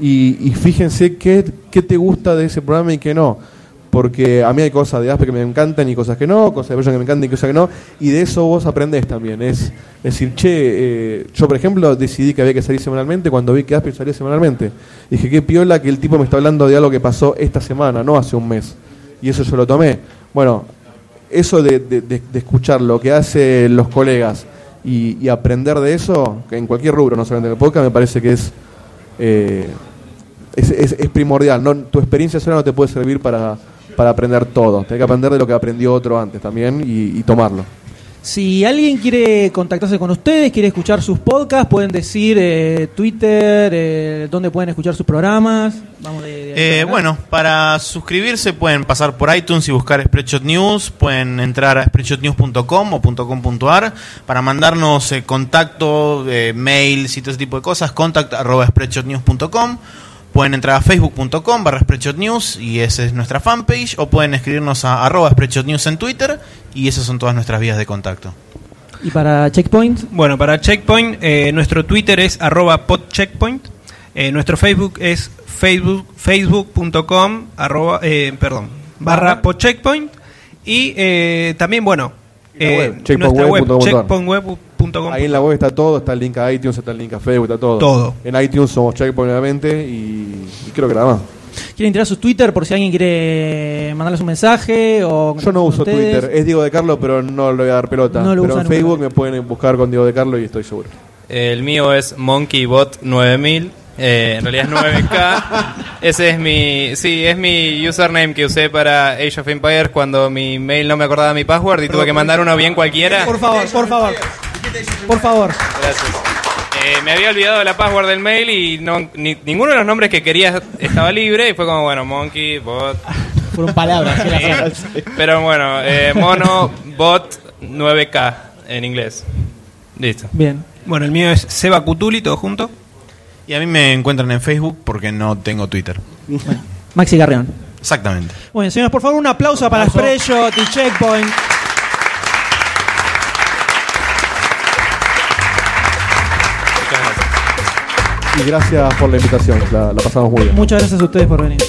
Speaker 6: y, y fíjense qué, qué te gusta de ese programa y qué no. Porque a mí hay cosas de Aspe que me encantan y cosas que no, cosas de Bello que me encantan y cosas que no, y de eso vos aprendés también. Es, decir, che, eh, yo por ejemplo decidí que había que salir semanalmente cuando vi que Aspe salía semanalmente. Dije, qué piola que el tipo me está hablando de algo que pasó esta semana, no hace un mes. Y eso yo lo tomé. Bueno, eso de, de- escuchar lo que hacen los colegas y, aprender de eso, que en cualquier rubro, no solamente en el podcast, me parece que es, eh, es, primordial. Tu experiencia sola no te puede servir para, para aprender todo. Tienes que aprender de lo que aprendió otro antes también y, y tomarlo.
Speaker 1: Si alguien quiere contactarse con ustedes, quiere escuchar sus podcasts, pueden decir eh, Twitter, eh, dónde pueden escuchar sus programas. Vamos de, de ahí
Speaker 5: Eh, bueno, para suscribirse pueden pasar por iTunes y buscar Spreadshot News, pueden entrar a spreadshotnews.com o .com.ar para mandarnos eh, contacto, eh, mails y todo ese tipo de cosas, contact arroba spreadshotnews.com. Pueden entrar a facebook.com barra Spreadshot News y esa es nuestra fanpage, o pueden escribirnos a arroba Spreadshot News en Twitter y esas son todas nuestras vías de contacto.
Speaker 1: Y para Checkpoint,
Speaker 4: Bueno, para Checkpoint, eh, nuestro Twitter es arroba podcheckpoint. Eh, nuestro Facebook es facebook facebook.com arroba, eh, perdón, barra podcheckpoint. Y eh, también, bueno, eh,
Speaker 6: web,
Speaker 4: nuestra web,
Speaker 6: checkpointweb.com.ar. Ahí en la web está todo, está el link a iTunes, está el link a Facebook, está todo.
Speaker 4: Todo.
Speaker 6: En iTunes somos Checkpoint obviamente y, y creo que nada más.
Speaker 1: ¿quieren tirar sus Twitter por si alguien quiere mandarles un mensaje? O
Speaker 6: Yo no uso
Speaker 1: ustedes?
Speaker 6: Twitter, es Diego de Carlo, pero no le voy a dar pelota.
Speaker 1: No lo
Speaker 6: pero en
Speaker 1: nunca.
Speaker 6: Facebook me pueden buscar con Diego de Carlo y estoy seguro.
Speaker 7: El mío es MonkeyBot9000. eh, en realidad es 9K. Ese es mi. Sí, es mi username que usé para Age of Empires cuando mi mail no me acordaba mi password y tuve que mandar uno bien cualquiera.
Speaker 1: Por favor, por favor. Por favor.
Speaker 7: Gracias. Eh, me había olvidado la password del mail y no, ni- ninguno de los nombres que quería estaba libre y fue como, bueno, Monkey, Bot.
Speaker 3: Fueron palabras. era así.
Speaker 7: Pero bueno, eh, Mono, Bot 9K en inglés. Listo.
Speaker 1: Bien.
Speaker 4: Bueno, el mío es Seba Cutuli, todo junto.
Speaker 5: Y a mí me encuentran en Facebook porque no tengo Twitter.
Speaker 1: Maxi Carrión.
Speaker 5: Exactamente.
Speaker 1: Bueno, señores, por favor, un aplauso para Spreadshot y Checkpoint.
Speaker 6: Y gracias por la invitación, la, pasamos muy bien.
Speaker 1: Muchas gracias a ustedes por venir.